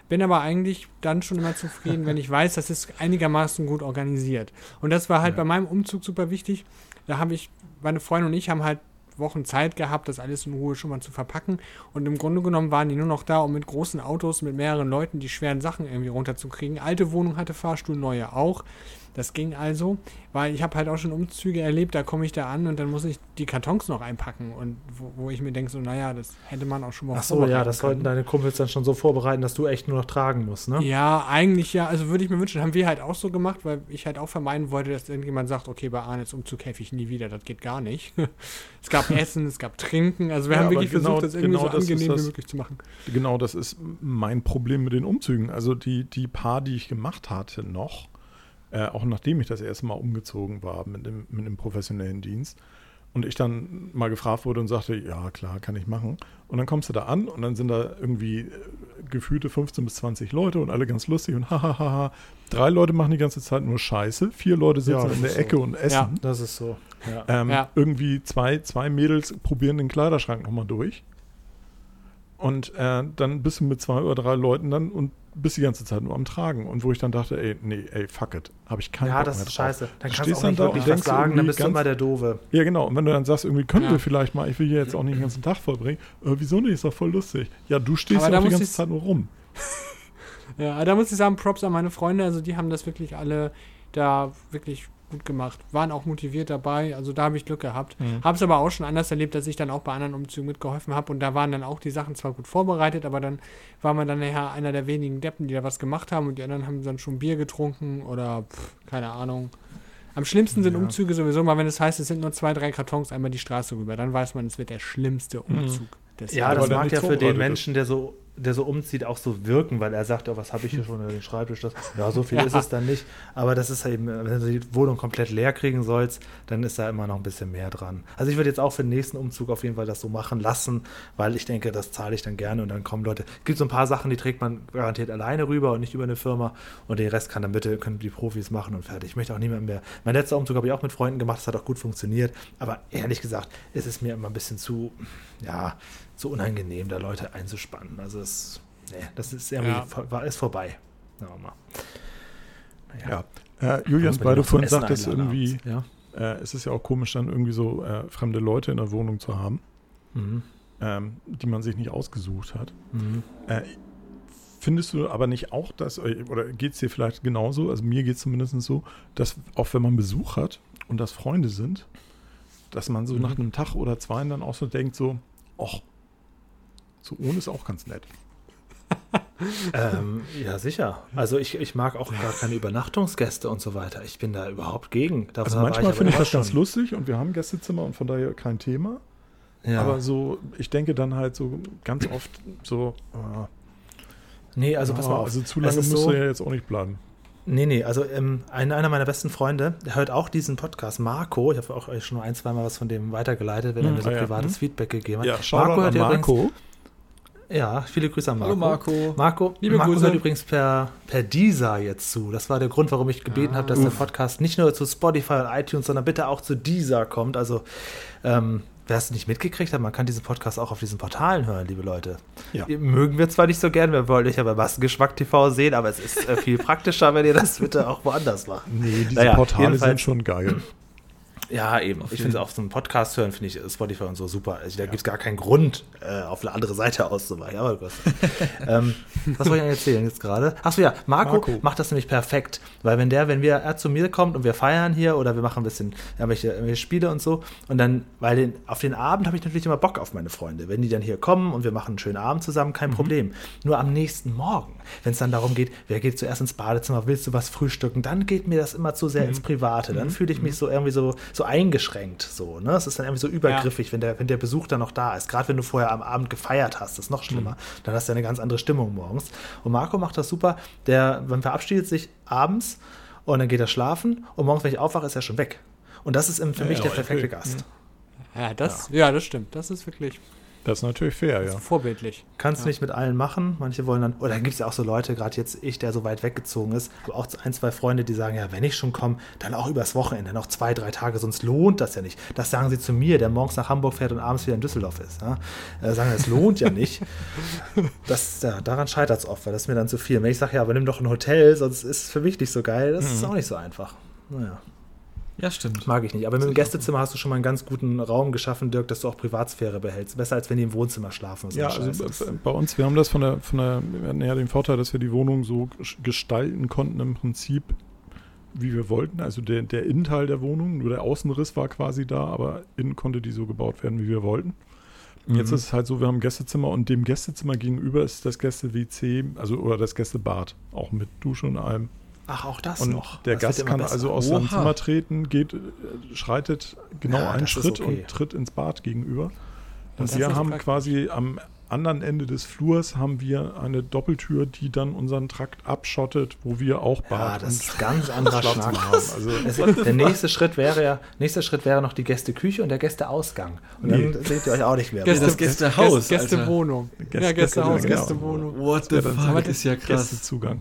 bin aber eigentlich dann schon immer zufrieden, wenn ich weiß, das ist einigermaßen gut organisiert. Und das war halt Ja. bei meinem Umzug super wichtig. Da habe ich, meine Freundin und ich haben halt Wochen Zeit gehabt, das alles in Ruhe schon mal zu verpacken. Und im Grunde genommen waren die nur noch da, um mit großen Autos, mit mehreren Leuten die schweren Sachen irgendwie runterzukriegen. Alte Wohnung hatte Fahrstuhl, neue auch. Das ging also, weil ich habe halt auch schon Umzüge erlebt, da komme ich da an und dann muss ich die Kartons noch einpacken. Und wo, wo ich mir denke, so, naja, das hätte man auch schon mal Ach so, ja, das können. sollten deine Kumpels dann schon so vorbereiten, dass du echt nur noch tragen musst, ne? Ja, eigentlich ja. Also würde ich mir wünschen, haben wir halt auch so gemacht, weil ich halt auch vermeiden wollte, dass irgendjemand sagt, okay, bei Arnes Umzug helfe ich nie wieder, das geht gar nicht. es gab Essen, es gab Trinken, also wir Ja, haben wirklich genau- versucht, das irgendwie genau so das angenehm wie möglich zu machen. Genau, das ist mein Problem mit den Umzügen. Also die, die paar, die ich gemacht hatte noch, äh, auch nachdem ich das erste Mal umgezogen war mit dem, mit dem professionellen Dienst, und ich dann mal gefragt wurde und sagte, ja klar, kann ich machen. Und dann kommst du da an und dann sind da irgendwie äh, gefühlte 15 bis 20 Leute und alle ganz lustig und hahaha. Drei Leute machen die ganze Zeit nur Scheiße, vier Leute sitzen Ja, das in der ist Ecke so. und essen. Ja. Das ist so. Ja. Ähm, Ja. Irgendwie zwei, zwei Mädels probieren den Kleiderschrank nochmal durch. Und äh, dann bist du mit zwei oder drei Leuten dann und bist die ganze Zeit nur am Tragen. Und wo ich dann dachte, ey, nee, ey, fuck it. Habe ich keinen Ja, Bock das mehr ist drauf. scheiße. Dann kannst du auch dann nicht da wirklich was sagen, dann bist du immer der Doofe. Ja, genau. Und wenn du dann sagst, irgendwie können Ja. wir vielleicht mal, ich will hier jetzt auch nicht den ganzen Tag verbringen. Äh, wieso nicht? Ist doch voll lustig. Ja, du stehst ja auch die ganze Zeit nur rum. Ja, da muss ich sagen, Props an meine Freunde, also die haben das wirklich alle da wirklich gut gemacht. Waren auch motiviert dabei, also da habe ich Glück gehabt. Mhm. Habe es aber auch schon anders erlebt, dass ich dann auch bei anderen Umzügen mitgeholfen habe und da waren dann auch die Sachen zwar gut vorbereitet, aber dann war man dann nachher einer der wenigen Deppen, die da was gemacht haben und die anderen haben dann schon Bier getrunken oder pff, keine Ahnung. Am schlimmsten sind Ja. Umzüge sowieso mal, wenn es heißt, es sind nur zwei, drei Kartons einmal die Straße rüber. Dann weiß man, es wird der schlimmste Umzug des Ja, das mag ja für den Menschen, der so, der so umzieht, auch so wirken, weil er sagt, oh, was habe ich hier schon über den Schreibtisch? Das, ja, so viel Ja. ist es dann nicht. Aber das ist eben, wenn du die Wohnung komplett leer kriegen sollst, dann ist da immer noch ein bisschen mehr dran. Also ich würde jetzt auch für den nächsten Umzug auf jeden Fall das so machen lassen, weil ich denke, das zahle ich dann gerne und dann kommen Leute. Es gibt so ein paar Sachen, die trägt man garantiert alleine rüber und nicht über eine Firma und den Rest kann dann bitte, können die Profis machen und fertig. Ich möchte auch niemand mehr. Mein letzter Umzug habe ich auch mit Freunden gemacht, das hat auch gut funktioniert, aber ehrlich gesagt, ist es mir immer ein bisschen zu, ja, zu unangenehm, da Leute einzuspannen. Also es, nee, das ist irgendwie Ja. vor- war, ist vorbei. Sagen wir mal. Naja. Ja. Äh, Julius, Wenn weil du vorhin sagtest, irgendwie, Ja. äh, es ist ja auch komisch, dann irgendwie so äh, fremde Leute in der Wohnung zu haben, Mhm. ähm, die man sich nicht ausgesucht hat. Mhm. Äh, findest du aber nicht auch, dass, äh, oder geht es dir vielleicht genauso, also mir geht es zumindest so, dass auch wenn man Besuch hat und das Freunde sind, dass man so Mhm. nach einem Tag oder zwei dann auch so denkt, so, ach, so ohne ist auch ganz nett. Ähm, ja, sicher. Also ich, ich mag auch gar keine Übernachtungsgäste und so weiter. Ich bin da überhaupt gegen. Da Also manchmal finde ich das ganz lustig und wir haben Gästezimmer und von daher kein Thema. Ja. Aber so, ich denke dann halt so ganz oft so, ah, nee, also pass mal auf. also zu lange ist musst so- du ja jetzt auch nicht bleiben. Nee, nee, also ähm, ein, einer meiner besten Freunde, der hört auch diesen Podcast, Marco. Ich habe auch euch schon ein, zwei Mal was von dem weitergeleitet, wenn er Hm, mir so ah ja, privates hm. Feedback gegeben hat. Ja, an hört übrigens- Marco. Ja, viele Grüße an Marco. Hallo Marco. Marco, Liebe Marco Grüße. hört übrigens per, per Deezer jetzt zu. Das war der Grund, warum ich gebeten Ah. habe, dass der Podcast nicht nur zu Spotify und iTunes, sondern bitte auch zu Deezer kommt. Also, ähm, wer es nicht mitgekriegt hat, man kann diesen Podcast auch auf diesen Portalen hören, liebe Leute. Ja. Mögen wir zwar nicht so gern, wir wollen euch ja bei Massengeschmack TV sehen, aber es ist äh, viel praktischer, wenn ihr das bitte auch woanders macht. Nee, diese Naja, Portale sind schon geil. Ja, eben. ich finde es auf so einem Podcast hören, finde ich Spotify und so super. Also, da gibt es gar keinen Grund, äh, auf eine andere Seite auszuweichen. Aber gut. ähm, was wollte ich denn erzählen jetzt gerade? Achso, ja, Marco, Marco. macht das nämlich perfekt. Weil wenn der, wenn wir, er zu mir kommt und wir feiern hier oder wir machen ein bisschen irgendwelche, irgendwelche Spiele und so und dann, weil den, auf den Abend habe ich natürlich immer Bock auf meine Freunde. Wenn die dann hier kommen und wir machen einen schönen Abend zusammen, kein Problem. Nur am nächsten Morgen, wenn es dann darum geht, wer geht zuerst ins Badezimmer, willst du was frühstücken, dann geht mir das immer zu sehr ins Private. Dann fühle ich mich so irgendwie so, so eingeschränkt. So, ne? Es ist dann irgendwie so übergriffig, wenn, der, wenn der Besuch dann noch da ist. Gerade wenn du vorher am Abend gefeiert hast, das ist noch schlimmer. Dann hast du eine ganz andere Stimmung morgens. Und Marco macht das super. Der man verabschiedet sich abends und dann geht er schlafen und morgens, wenn ich aufwache, ist er schon weg. Und das ist für Ja, mich ja, der perfekte Gast. Ja, das, ja. das stimmt. Das ist wirklich Das ist natürlich fair, ja. vorbildlich. Kannst Ja. nicht mit allen machen. Manche wollen dann, oder dann gibt es ja auch so Leute, gerade jetzt ich, der so weit weggezogen ist, aber auch ein, zwei Freunde, die sagen, ja, wenn ich schon komme, dann auch übers Wochenende, noch zwei, drei Tage, sonst lohnt das ja nicht. Das sagen sie zu mir, der morgens nach Hamburg fährt und abends wieder in Düsseldorf ist. Ja? Äh, sagen, das lohnt ja nicht. Das, ja, daran scheitert es oft, weil das ist mir dann zu viel. Wenn ich sage, ja, aber nimm doch ein Hotel, sonst ist es für mich nicht so geil, das ist auch nicht so einfach. Naja. Ja, stimmt. Mag ich nicht. Aber mit dem Gästezimmer hast du schon mal einen ganz guten Raum geschaffen, Dirk, dass du auch Privatsphäre behältst. Besser als wenn die im Wohnzimmer schlafen. so Ja, also b- bei uns, wir haben das von der, von der, wir hatten ja den Vorteil, dass wir die Wohnung so ges- gestalten konnten im Prinzip, wie wir wollten. Also der, der Innenteil der Wohnung, nur der Außenriss war quasi da, aber innen konnte die so gebaut werden, wie wir wollten. Und Jetzt Mhm. ist es halt so, wir haben ein Gästezimmer und dem Gästezimmer gegenüber ist das Gäste-WC, also oder das Gästebad, auch mit Dusche und allem. Ach, auch das Und noch. der Das Gast kann besser. also aus seinem Oha. Zimmer treten, geht, äh, schreitet genau Ja, einen das Schritt okay. und tritt ins Bad gegenüber. Und das wir haben praktisch. quasi am anderen Ende des Flurs haben wir eine Doppeltür, die dann unseren Trakt abschottet, wo wir auch Ja, Bad das und ist ganz anderer Schnack. haben. Also Es, der nächste Schritt wäre ja, nächster Schritt wäre noch die Gästeküche und der Gästeausgang. Und Nee. dann seht ihr euch auch nicht mehr. Gäste- das Gästehaus, Gäste, Gästewohnung. Gäste- ja, Gästehaus, genau. Gästewohnung. What the Ja, fuck, aber ist ja krass. Gästezugang.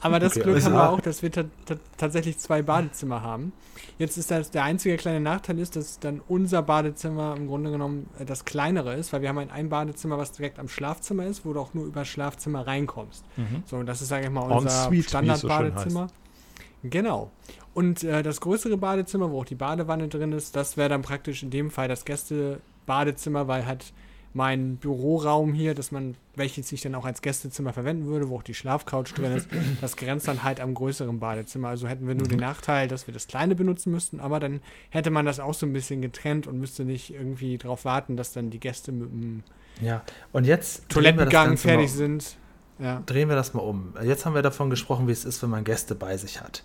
Aber das Okay, Glück also- haben wir auch, dass wir ta ta tatsächlich zwei Badezimmer haben. Jetzt ist das der einzige kleine Nachteil ist, dass dann unser Badezimmer im Grunde genommen äh, das kleinere ist, weil wir haben ein, ein Badezimmer, was direkt am Schlafzimmer ist, wo du auch nur über das Schlafzimmer reinkommst. So, das ist, sage ich mal, unser es so Standardbadezimmer. Genau. Und äh, das größere Badezimmer, wo auch die Badewanne drin ist, das wäre dann praktisch in dem Fall das Gästebadezimmer, weil halt mein Büroraum hier, dass man, welches ich dann auch als Gästezimmer verwenden würde, wo auch die Schlafcouch drin ist, das grenzt dann halt am größeren Badezimmer. Also hätten wir nur den Nachteil, dass wir das kleine benutzen müssten, aber dann hätte man das auch so ein bisschen getrennt und müsste nicht irgendwie darauf warten, dass dann die Gäste mit dem Ja, und jetzt Toilettengang fertig sind. Ja. Drehen wir das mal um. Jetzt haben wir davon gesprochen, wie es ist, wenn man Gäste bei sich hat.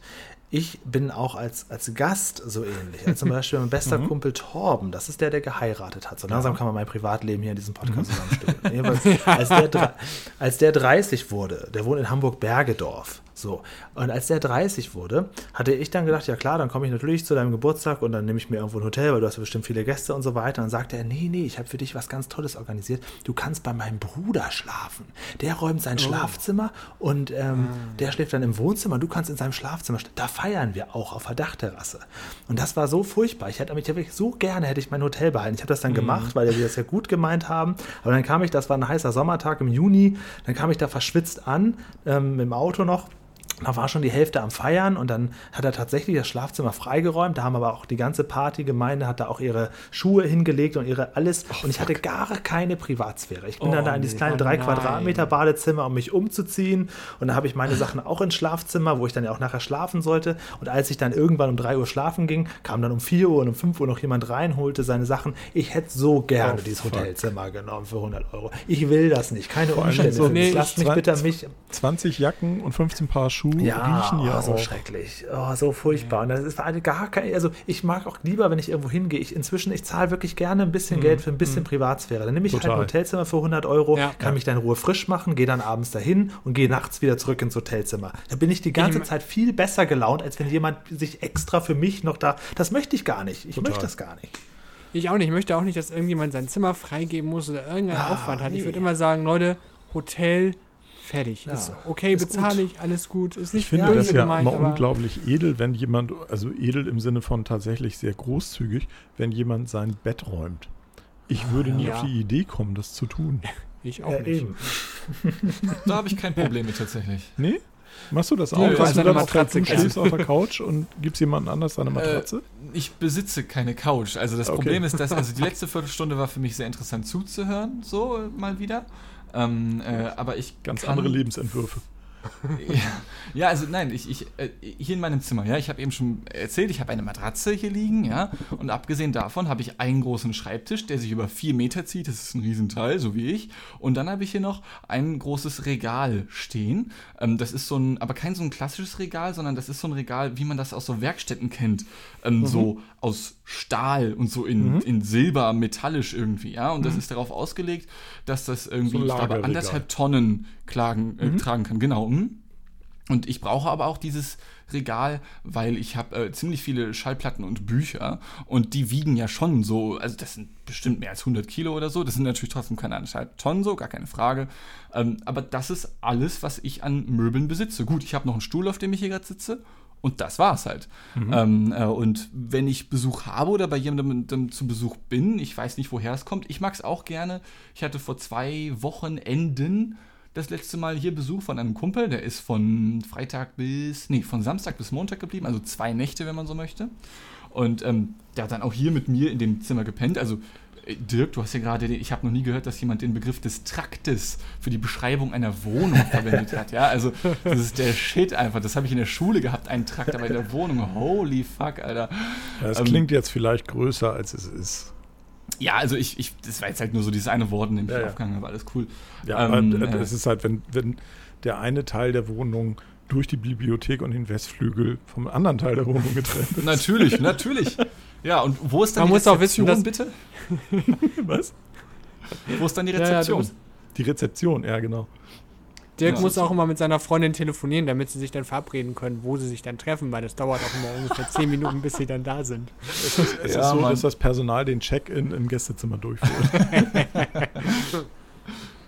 Ich bin auch als, als Gast so ähnlich. Also zum Beispiel mein bester Kumpel Torben, das ist der, der geheiratet hat. So langsam kann man mein Privatleben hier in diesem Podcast zusammenstellen. Jedenfalls, als, der, als der 30 wurde, der wohnt in Hamburg-Bergedorf. So. Und als der 30 wurde, hatte ich dann gedacht, ja klar, dann komme ich natürlich zu deinem Geburtstag und dann nehme ich mir irgendwo ein Hotel, weil du hast ja bestimmt viele Gäste und so weiter. Und dann sagte er, nee, nee, ich habe für dich was ganz Tolles organisiert. Du kannst bei meinem Bruder schlafen. Der räumt sein Schlafzimmer und ähm, der schläft dann im Wohnzimmer. Du kannst in seinem Schlafzimmer. schlafen. Da feiern wir auch auf der Dachterrasse. Und das war so furchtbar. Ich hätte mich wirklich so gerne hätte ich mein Hotel behalten. Ich habe das dann gemacht, weil die das ja gut gemeint haben. Aber dann kam ich, das war ein heißer Sommertag im Juni, dann kam ich da verschwitzt an, ähm, im Auto noch. Da war schon die Hälfte am Feiern und dann hat er tatsächlich das Schlafzimmer freigeräumt. Da haben aber auch die ganze Partygemeinde hat da auch ihre Schuhe hingelegt und ihre alles. und ich hatte gar keine Privatsphäre. Ich bin Oh, dann da in dieses kleine Oh drei nein. Quadratmeter Badezimmer, um mich umzuziehen. Und da habe ich meine Sachen auch ins Schlafzimmer, wo ich dann ja auch nachher schlafen sollte. Und als ich dann irgendwann um 3 Uhr schlafen ging, kam dann um 4 Uhr und um 5 Uhr noch jemand rein, holte seine Sachen. Ich hätte so gerne Oh, dieses fuck. Hotelzimmer genommen für 100 Euro. Ich will das nicht. Keine Umstände. so nee, Lasst mich bitte mich 20 Jacken und 15 Paar Schuhe ja, riechen ja oh, so auch. schrecklich. Oh, so furchtbar. Und das ist eine gar kein, also ich mag auch lieber, wenn ich irgendwo hingehe. Ich inzwischen, ich zahle wirklich gerne ein bisschen Geld für ein bisschen Privatsphäre. Dann nehme ich halt Total. ein Hotelzimmer für 100 Euro, Ja. kann mich dann in Ruhe frisch machen, gehe dann abends dahin und gehe nachts wieder zurück ins Hotelzimmer. Da bin ich die ganze Ich- Zeit viel besser gelaunt, als wenn jemand sich extra für mich noch da. Das möchte ich gar nicht. Ich Total. möchte das gar nicht. Ich auch nicht. Ich möchte auch nicht, dass irgendjemand sein Zimmer freigeben muss oder irgendeinen Ah, Aufwand hat. Ich nee. würde immer sagen, Leute, Hotel, fertig. Ja. Ist okay, bezahle ich, alles gut. Ist nicht Ich finde das ja gemeint, immer unglaublich edel, wenn jemand, also edel im Sinne von tatsächlich sehr großzügig, wenn jemand sein Bett räumt. Ich würde nie Ja. auf die Idee kommen, das zu tun. ich auch Ja, nicht. eben. Da habe ich kein Problem mit tatsächlich. Nee? Machst du das auch? Dass du dann auf der, Matratze du kennt. stehst auf der Couch und gibst jemand anders deine Matratze? Äh, ich besitze keine Couch. Also das Okay. Problem ist, dass also die letzte Viertelstunde war für mich sehr interessant zuzuhören, so äh, mal wieder. Ähm, äh, aber ich Ganz andere Lebensentwürfe. Ja, also nein, ich, ich äh, hier in meinem Zimmer, ja, ich habe eben schon erzählt, ich habe eine Matratze hier liegen, ja, und abgesehen davon habe ich einen großen Schreibtisch, der sich über vier Meter zieht, das ist ein Riesenteil, so wie ich, und dann habe ich hier noch ein großes Regal stehen, ähm, das ist so ein, aber kein so ein klassisches Regal, sondern das ist so ein Regal, wie man das aus so Werkstätten kennt, ähm, so aus Stahl und so in, in Silber, metallisch irgendwie, ja, und das ist darauf ausgelegt, dass das irgendwie, So ich glaube, anderthalb Tonnen klagen, äh, tragen kann, genau. mhm. Und ich brauche aber auch dieses Regal, weil ich habe äh, ziemlich viele Schallplatten und Bücher und die wiegen ja schon so, also das sind bestimmt mehr als 100 Kilo oder so. Das sind natürlich trotzdem keine anderthalb Tonnen so, gar keine Frage. Ähm, aber das ist alles, was ich an Möbeln besitze. Gut, ich habe noch einen Stuhl, auf dem ich hier gerade sitze. Und das war's halt. Ähm, äh, und wenn ich Besuch habe oder bei jemandem zu Besuch bin, ich weiß nicht, woher es kommt, ich mag es auch gerne. Ich hatte vor zwei Wochenenden das letzte Mal hier Besuch von einem Kumpel, der ist von Freitag bis, nee, von Samstag bis Montag geblieben, also zwei Nächte, wenn man so möchte. Und ähm, der hat dann auch hier mit mir in dem Zimmer gepennt. Also, äh, Dirk, du hast ja gerade, ich habe noch nie gehört, dass jemand den Begriff des Traktes für die Beschreibung einer Wohnung verwendet hat. Ja, also, das ist der Shit einfach. Das habe ich in der Schule gehabt, einen Trakt, aber in der Wohnung, holy fuck, Alter. Ja, es ähm, klingt jetzt vielleicht größer, als es ist. Ja, also ich, ich, das war jetzt halt nur so dieses eine Wort, in dem ich Ja, ja. aufgegangen habe, alles cool. Ja, Ähm, aber äh, es ist halt, wenn, wenn der eine Teil der Wohnung durch die Bibliothek und den Westflügel vom anderen Teil der Wohnung getrennt ist. Natürlich, natürlich. Ja, und wo ist dann Man die muss auch wissen, Rezeption, dass- bitte? Was? Wo ist dann die Ja, ja, Rezeption? musst- Die Rezeption, ja, genau. Dirk Ja. muss auch immer mit seiner Freundin telefonieren, damit sie sich dann verabreden können, wo sie sich dann treffen, weil das dauert auch immer ungefähr 10 Minuten, bis sie dann da sind. Es ist, es Ja, ist so, Mann. dass das Personal den Check-in im Gästezimmer durchführt.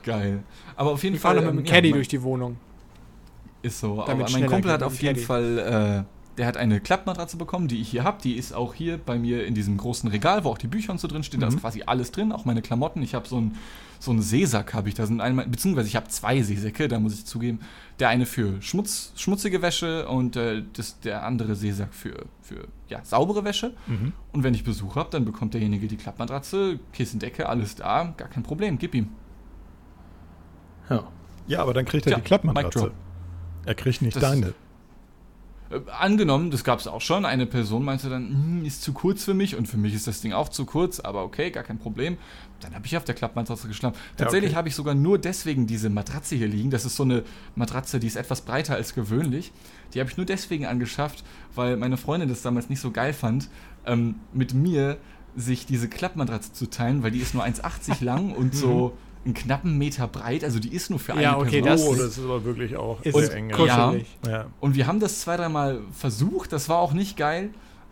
Geil. Aber auf jeden Ich fahre Fall. noch mit ähm, dem Caddy ja, durch die Wohnung. Ist so. damit aber mein Kumpel hat auf jeden Caddy. Fall, äh, der hat eine Klappmatratze bekommen, die ich hier habe. Die ist auch hier bei mir in diesem großen Regal, wo auch die Bücher und so drin stehen. Da Mhm. ist quasi alles drin, auch meine Klamotten. Ich habe so einen so einen Seesack habe ich da sind einmal, beziehungsweise ich habe zwei Seesäcke, da muss ich zugeben. Der eine für Schmutz, schmutzige Wäsche und äh, das, der andere Seesack für, für ja, saubere Wäsche. Mhm. Und wenn ich Besuch habe, dann bekommt derjenige die Klappmatratze, Kissen, Decke, alles da, gar kein Problem, gib ihm. Ja. Ja, aber dann kriegt er Tja, die Klappmatratze. Er kriegt nicht Das- deine. Äh, angenommen, das gab es auch schon, eine Person meinte dann, "Hm, ist zu kurz für mich und für mich ist das Ding auch zu kurz, aber okay, gar kein Problem. Dann habe ich auf der Klappmatratze geschlafen. Tatsächlich okay. habe ich sogar nur deswegen diese Matratze hier liegen. Das ist so eine Matratze, die ist etwas breiter als gewöhnlich. Die habe ich nur deswegen angeschafft, weil meine Freundin das damals nicht so geil fand, ähm, mit mir sich diese Klappmatratze zu teilen, weil die ist nur 1,80 lang und so einen knappen Meter breit, also die ist nur für eine Ja, okay, Person. das oh, ist- das ist aber wirklich auch Ist sehr eng. ja. Und wir haben das zwei, dreimal versucht, das war auch nicht geil.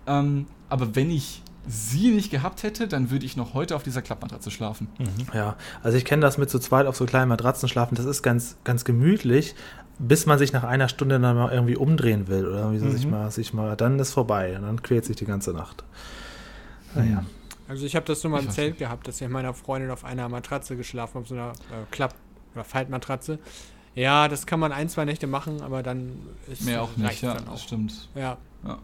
Ähm, aber wenn ich sie nicht gehabt hätte, dann würde ich noch heute auf dieser Klappmatratze schlafen. Ja, also ich kenne das mit so zweit auf so kleinen Matratzen schlafen, das ist ganz, ganz gemütlich, bis man sich nach einer Stunde dann mal irgendwie umdrehen will oder irgendwie so sich mal, sich mal, dann ist vorbei und dann quält sich die ganze Nacht. Naja. Also ich habe das nur mal Ich im Zelt gehabt, dass ich mit meiner Freundin auf einer Matratze geschlafen habe, auf so einer äh, Klapp- oder Faltmatratze. Ja, das kann man ein, zwei Nächte machen, aber dann ist Mehr auch nicht, ja, dann auch. das stimmt. Ja. Ja.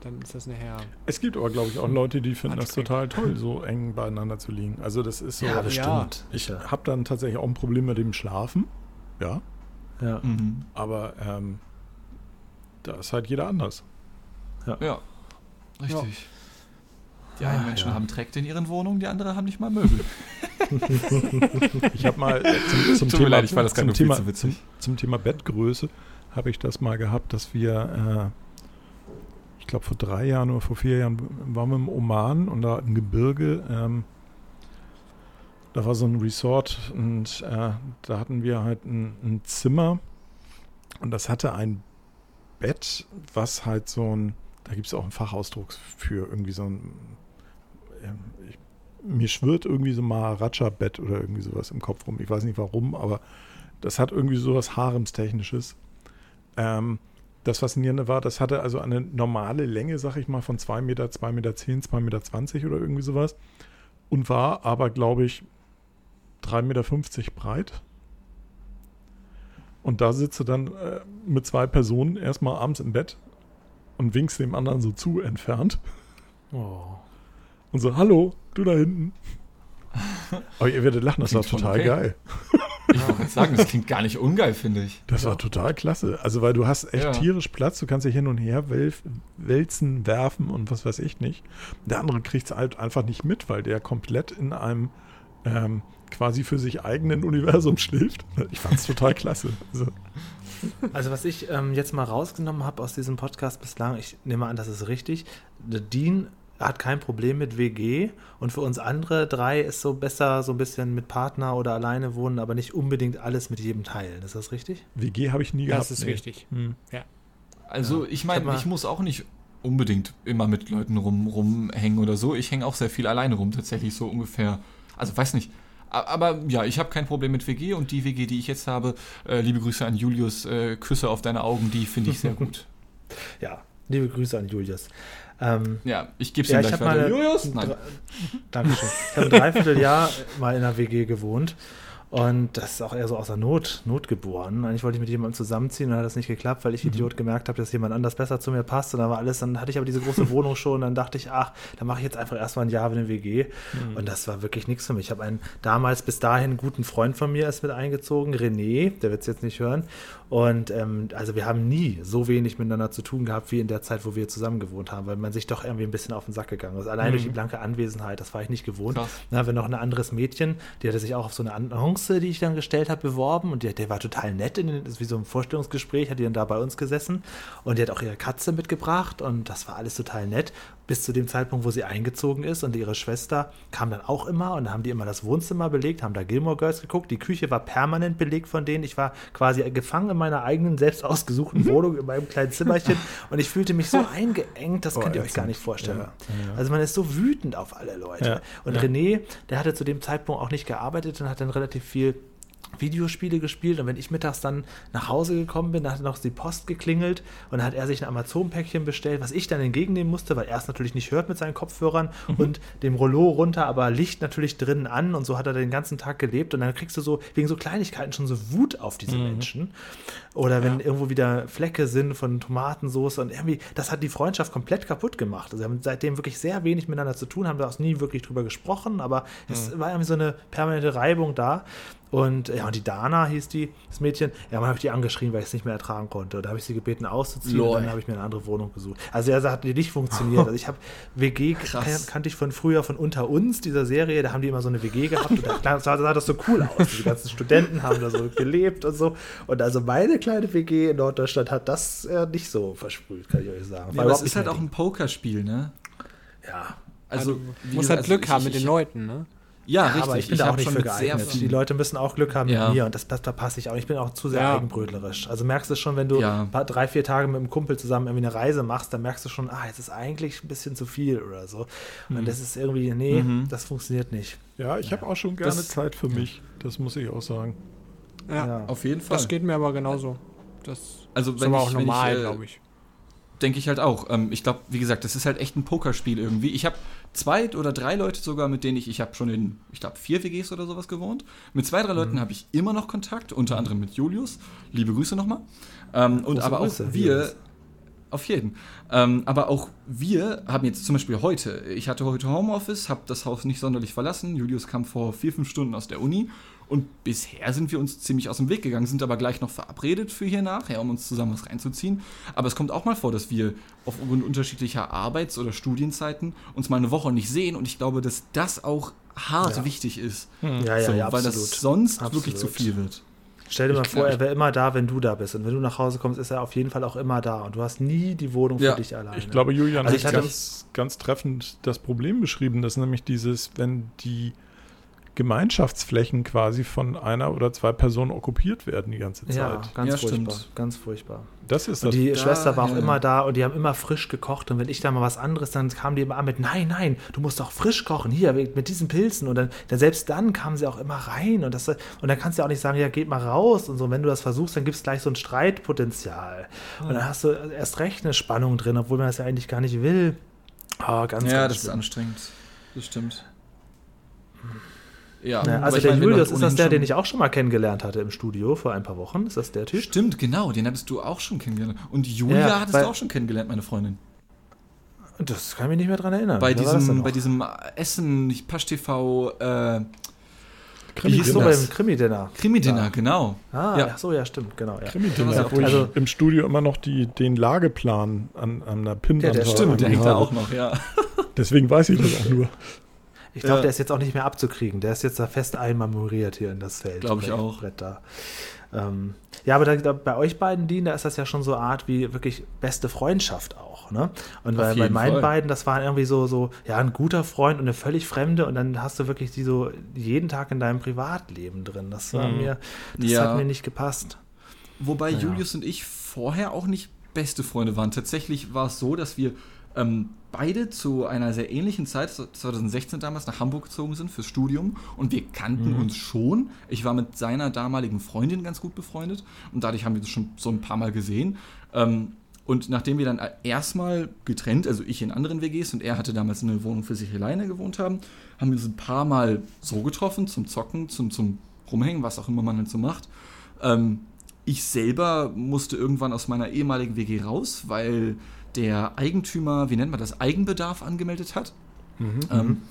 Dann ist das nachher. Es gibt aber, glaube ich, auch Leute, die finden das total toll, so eng beieinander zu liegen. Also das ist so. Ja, bestimmt. ich Sicher. habe dann tatsächlich auch ein Problem mit dem Schlafen. Ja, Ja. Mhm. aber ähm, da ist halt jeder anders. Ja, richtig. Die Ah, einen Menschen ja. haben Trägt in ihren Wohnungen, die anderen haben nicht mal Möbel. Ich habe mal äh, zum, zum Thema, leid, ich fand das zum, Thema zu. Zum, zum Thema Bettgröße habe ich das mal gehabt, dass wir, äh, ich glaube vor drei Jahren oder vor vier Jahren waren wir im Oman und da im Gebirge, ähm, da war so ein Resort und äh, da hatten wir halt ein, ein Zimmer und das hatte ein Bett, was halt so ein, da gibt es auch einen Fachausdruck für irgendwie so ein, ich, mir schwirrt irgendwie so Maharaja-Bett oder irgendwie sowas im Kopf rum. Ich weiß nicht warum, aber das hat irgendwie sowas Haremstechnisches. Ähm, das Faszinierende war, das hatte also eine normale Länge, sag ich mal, von 2 Meter, 2 Meter 10, 2 Meter 20 oder irgendwie sowas. Und war aber, glaube ich, 3,50 Meter breit. Und da sitze dann äh, mit zwei Personen erstmal abends im Bett und winkst dem anderen so zu entfernt. Oh. Und so, hallo, du da hinten. Aber ihr werdet lachen, das war Klingt schon total okay. geil. Ich wollte sagen, das klingt gar nicht ungeil, finde ich. Das war total klasse. Also, weil du hast echt Ja. tierisch Platz, du kannst dich hin und her wälzen, werfen und was weiß ich nicht. Der andere kriegt es halt einfach nicht mit, weil der komplett in einem ähm, quasi für sich eigenen Universum schläft. Ich fand es total klasse. Also, Also was ich ähm, jetzt mal rausgenommen habe aus diesem Podcast bislang, ich nehme an, das ist richtig. Der Dean hat kein Problem mit WG und für uns andere drei ist so besser so ein bisschen mit Partner oder alleine wohnen, aber nicht unbedingt alles mit jedem teilen. Ist das richtig? WG habe ich nie gehabt. Das ist nee. richtig. Hm. Also Ja. ich Ich meine, ich, mal- muss auch nicht unbedingt immer mit Leuten rum, rumhängen oder so. Ich hänge auch sehr viel alleine rum, tatsächlich so ungefähr. Also weiß nicht. A- Aber ja, ich habe kein Problem mit WG und die WG, die ich jetzt habe, äh, liebe Grüße an Julius, äh, Küsse auf deine Augen, die finde ich sehr gut. Ja. Liebe Grüße an Julius. Ähm, Ja, ich gebe es Ja, ihm ich gleich habe weiter. mal Julius? ein Nein. Dankeschön. Ich habe ein Dreivierteljahr mal in einer WG gewohnt und das ist auch eher so aus der Not, Not geboren. Eigentlich wollte ich mit jemandem zusammenziehen und dann hat das nicht geklappt, weil ich Idiot gemerkt habe, dass jemand anders besser zu mir passt und dann war alles, dann hatte ich aber diese große Wohnung schon und dann dachte ich, ach, dann mache ich jetzt einfach erstmal ein Jahr in eine WG und das war wirklich nichts für mich. Ich habe einen damals bis dahin guten Freund von mir ist mit eingezogen, René, der wird es jetzt nicht hören und ähm, also wir haben nie so wenig miteinander zu tun gehabt wie in der Zeit, wo wir zusammen gewohnt haben, weil man sich doch irgendwie ein bisschen auf den Sack gegangen ist. Allein durch die blanke Anwesenheit, das war ich nicht gewohnt. Krass. Dann haben wir noch ein anderes Mädchen, die hatte sich auch auf so eine Annonce, die ich dann gestellt habe, beworben. Und der, der war total nett, in den, wie so ein Vorstellungsgespräch, hat die dann da bei uns gesessen. Und die hat auch ihre Katze mitgebracht. Und das war alles total nett, bis zu dem Zeitpunkt, wo sie eingezogen ist. Und ihre Schwester kam dann auch immer. Und haben die immer das Wohnzimmer belegt, haben da Gilmore Girls geguckt, die Küche war permanent belegt von denen, ich war quasi gefangen in meiner eigenen, selbst ausgesuchten Wohnung, in meinem kleinen Zimmerchen und ich fühlte mich so eingeengt, das Oh, könnt ihr euch gar nicht vorstellen. Ja, ja. Also man ist so wütend auf alle Leute. Ja, Und. René, der hatte zu dem Zeitpunkt auch nicht gearbeitet und hat dann relativ viel Videospiele gespielt und wenn ich mittags dann nach Hause gekommen bin, hat noch die Post geklingelt und hat er sich ein Amazon-Päckchen bestellt, was ich dann entgegennehmen musste, weil er es natürlich nicht hört mit seinen Kopfhörern und dem Rollo runter, aber Licht natürlich drinnen an und so hat er den ganzen Tag gelebt und dann kriegst du so wegen so Kleinigkeiten schon so Wut auf diese Menschen oder wenn irgendwo wieder Flecke sind von Tomatensauce und irgendwie, das hat die Freundschaft komplett kaputt gemacht. Also wir haben seitdem wirklich sehr wenig miteinander zu tun, haben da auch nie wirklich drüber gesprochen, aber es war irgendwie so eine permanente Reibung da. Und ja, und die Dana hieß die, das Mädchen, ja, man habe ich die angeschrien, weil ich es nicht mehr ertragen konnte. Da habe ich sie gebeten auszuziehen Lol. und dann habe ich mir eine andere Wohnung gesucht. Also ja, das hat nicht funktioniert. Also ich habe WG Krass. kan kannte ich von früher von Unter uns, dieser Serie, da haben die immer so eine WG gehabt und da sah, sah das so cool aus. Die ganzen Studenten haben da so gelebt und so. Und also meine kleine WG in Norddeutschland hat das äh, nicht so versprüht, kann ich euch sagen. Ja, War aber es ist halt auch ein Pokerspiel, ne? Ja. Also, du wie musst halt Glück ich- haben ich- mit den ich- Leuten, ne? Ja, Ja, richtig. aber ich bin da auch nicht schon für geeignet. Die Leute müssen auch Glück haben Ja. mit mir und das, das, da passe ich auch. Ich bin auch zu sehr Ja. eigenbrötlerisch. Also merkst du schon, wenn du Ja. ein paar, drei, vier Tage mit einem Kumpel zusammen irgendwie eine Reise machst, dann merkst du schon, ah, jetzt ist eigentlich ein bisschen zu viel oder so. Und das ist irgendwie, nee, Mhm. das funktioniert nicht. Ja, ich habe auch schon gerne Das- Zeit für mich. Das muss ich auch sagen. Ja, Auf jeden Fall. das geht mir aber genauso. Das Also ist wenn aber ich, auch normal, äh, glaube ich. Denke ich halt auch. Ähm, ich glaube, wie gesagt, das ist halt echt ein Pokerspiel irgendwie. Ich habe zwei oder drei Leute sogar, mit denen ich, ich habe schon in, ich glaube, vier WGs oder sowas gewohnt. Mit zwei, drei Mhm. Leuten habe ich immer noch Kontakt, unter anderem mit Julius. Liebe Grüße nochmal. Ähm, und aber Grüße, auch wir, Julius. Auf jeden. Ähm, aber auch wir haben jetzt zum Beispiel heute, ich hatte heute Homeoffice, habe das Haus nicht sonderlich verlassen. Julius kam vor vier, fünf Stunden aus der Uni. Und bisher sind wir uns ziemlich aus dem Weg gegangen, sind aber gleich noch verabredet für hier nachher, um uns zusammen was reinzuziehen. Aber es kommt auch mal vor, dass wir aufgrund unterschiedlicher Arbeits- oder Studienzeiten uns mal eine Woche nicht sehen. Und ich glaube, dass das auch hart Ja. wichtig ist. Ja, ja, so, ja, weil absolut. das sonst Absolut. wirklich zu viel wird. Stell dir mal vor, er wäre immer da, wenn du da bist. Und wenn du nach Hause kommst, ist er auf jeden Fall auch immer da. Und du hast nie die Wohnung für Ja. dich alleine. Ich glaube, Julian Also hat ganz, ganz treffend das Problem beschrieben. Das ist nämlich dieses, wenn die Gemeinschaftsflächen quasi von einer oder zwei Personen okkupiert werden die ganze Zeit. ja, ganz Ja, furchtbar. stimmt. Ganz furchtbar. Das ist Und das. die da- Schwester war auch ja. immer da und die haben immer frisch gekocht. Und wenn ich da mal was anderes, dann kamen die immer an mit, nein, nein, du musst doch frisch kochen, hier mit diesen Pilzen. Und dann, dann selbst dann kamen sie auch immer rein. Und, das, und dann kannst du ja auch nicht sagen, ja, geht mal raus. Und so, wenn du das versuchst, dann gibt es gleich so ein Streitpotenzial. Und dann hast du erst recht eine Spannung drin, obwohl man das ja eigentlich gar nicht will. Ah, ganz, ja, ganz das ist schlimm. anstrengend. Das stimmt. Ja, Ja, aber also ich der meine, Julius, ist das der, den ich auch schon mal kennengelernt hatte im Studio vor ein paar Wochen? Ist das der Typ? Stimmt, genau, den hattest du auch schon kennengelernt. Und Julia Ja, hattest du auch schon kennengelernt, meine Freundin. Das kann ich mich nicht mehr dran erinnern. Bei diesem, bei diesem Essen, nicht Pasch TV, äh, Krimi hieß so beim Krimi-Dinner. Krimi-Dinner, Ja. genau. Ah, Ja. ach so, ja, stimmt, genau. Ja. Krimi-Dinner, Also- wo ich also- im Studio immer noch die, den Lageplan an, an einer Pinnwand Ja, der habe. stimmt, Der hängt da auch noch, ja. Deswegen weiß ich das auch nur. Ich glaube, Ja. der ist jetzt auch nicht mehr abzukriegen. Der ist jetzt da fest einmemoriert hier in das Feld. Glaub ich auch. Brett da. Ähm, ja, aber da, da, bei euch beiden, Dean, da ist das ja schon so eine Art wie wirklich beste Freundschaft auch. Ne? Und bei, bei meinen Fall. beiden, das war irgendwie so, so, ja, ein guter Freund und eine völlig Fremde und dann hast du wirklich die so jeden Tag in deinem Privatleben drin. Das war Mhm. mir, das Ja. hat mir nicht gepasst. Wobei Ja. Julius und ich vorher auch nicht beste Freunde waren. Tatsächlich war es so, dass wir ähm, beide zu einer sehr ähnlichen Zeit, so 2016 damals, nach Hamburg gezogen sind fürs Studium und wir kannten Mhm. uns schon. Ich war mit seiner damaligen Freundin ganz gut befreundet und dadurch haben wir uns schon so ein paar Mal gesehen. Ähm, und nachdem wir dann erstmal getrennt, also ich in anderen WGs und er hatte damals eine Wohnung für sich alleine gewohnt haben, haben wir uns ein paar Mal so getroffen, zum Zocken, zum, zum Rumhängen, was auch immer man halt so macht. Ähm, ich selber musste irgendwann aus meiner ehemaligen WG raus, weil der Eigentümer, wie nennt man das, Eigenbedarf angemeldet hat. Ähm,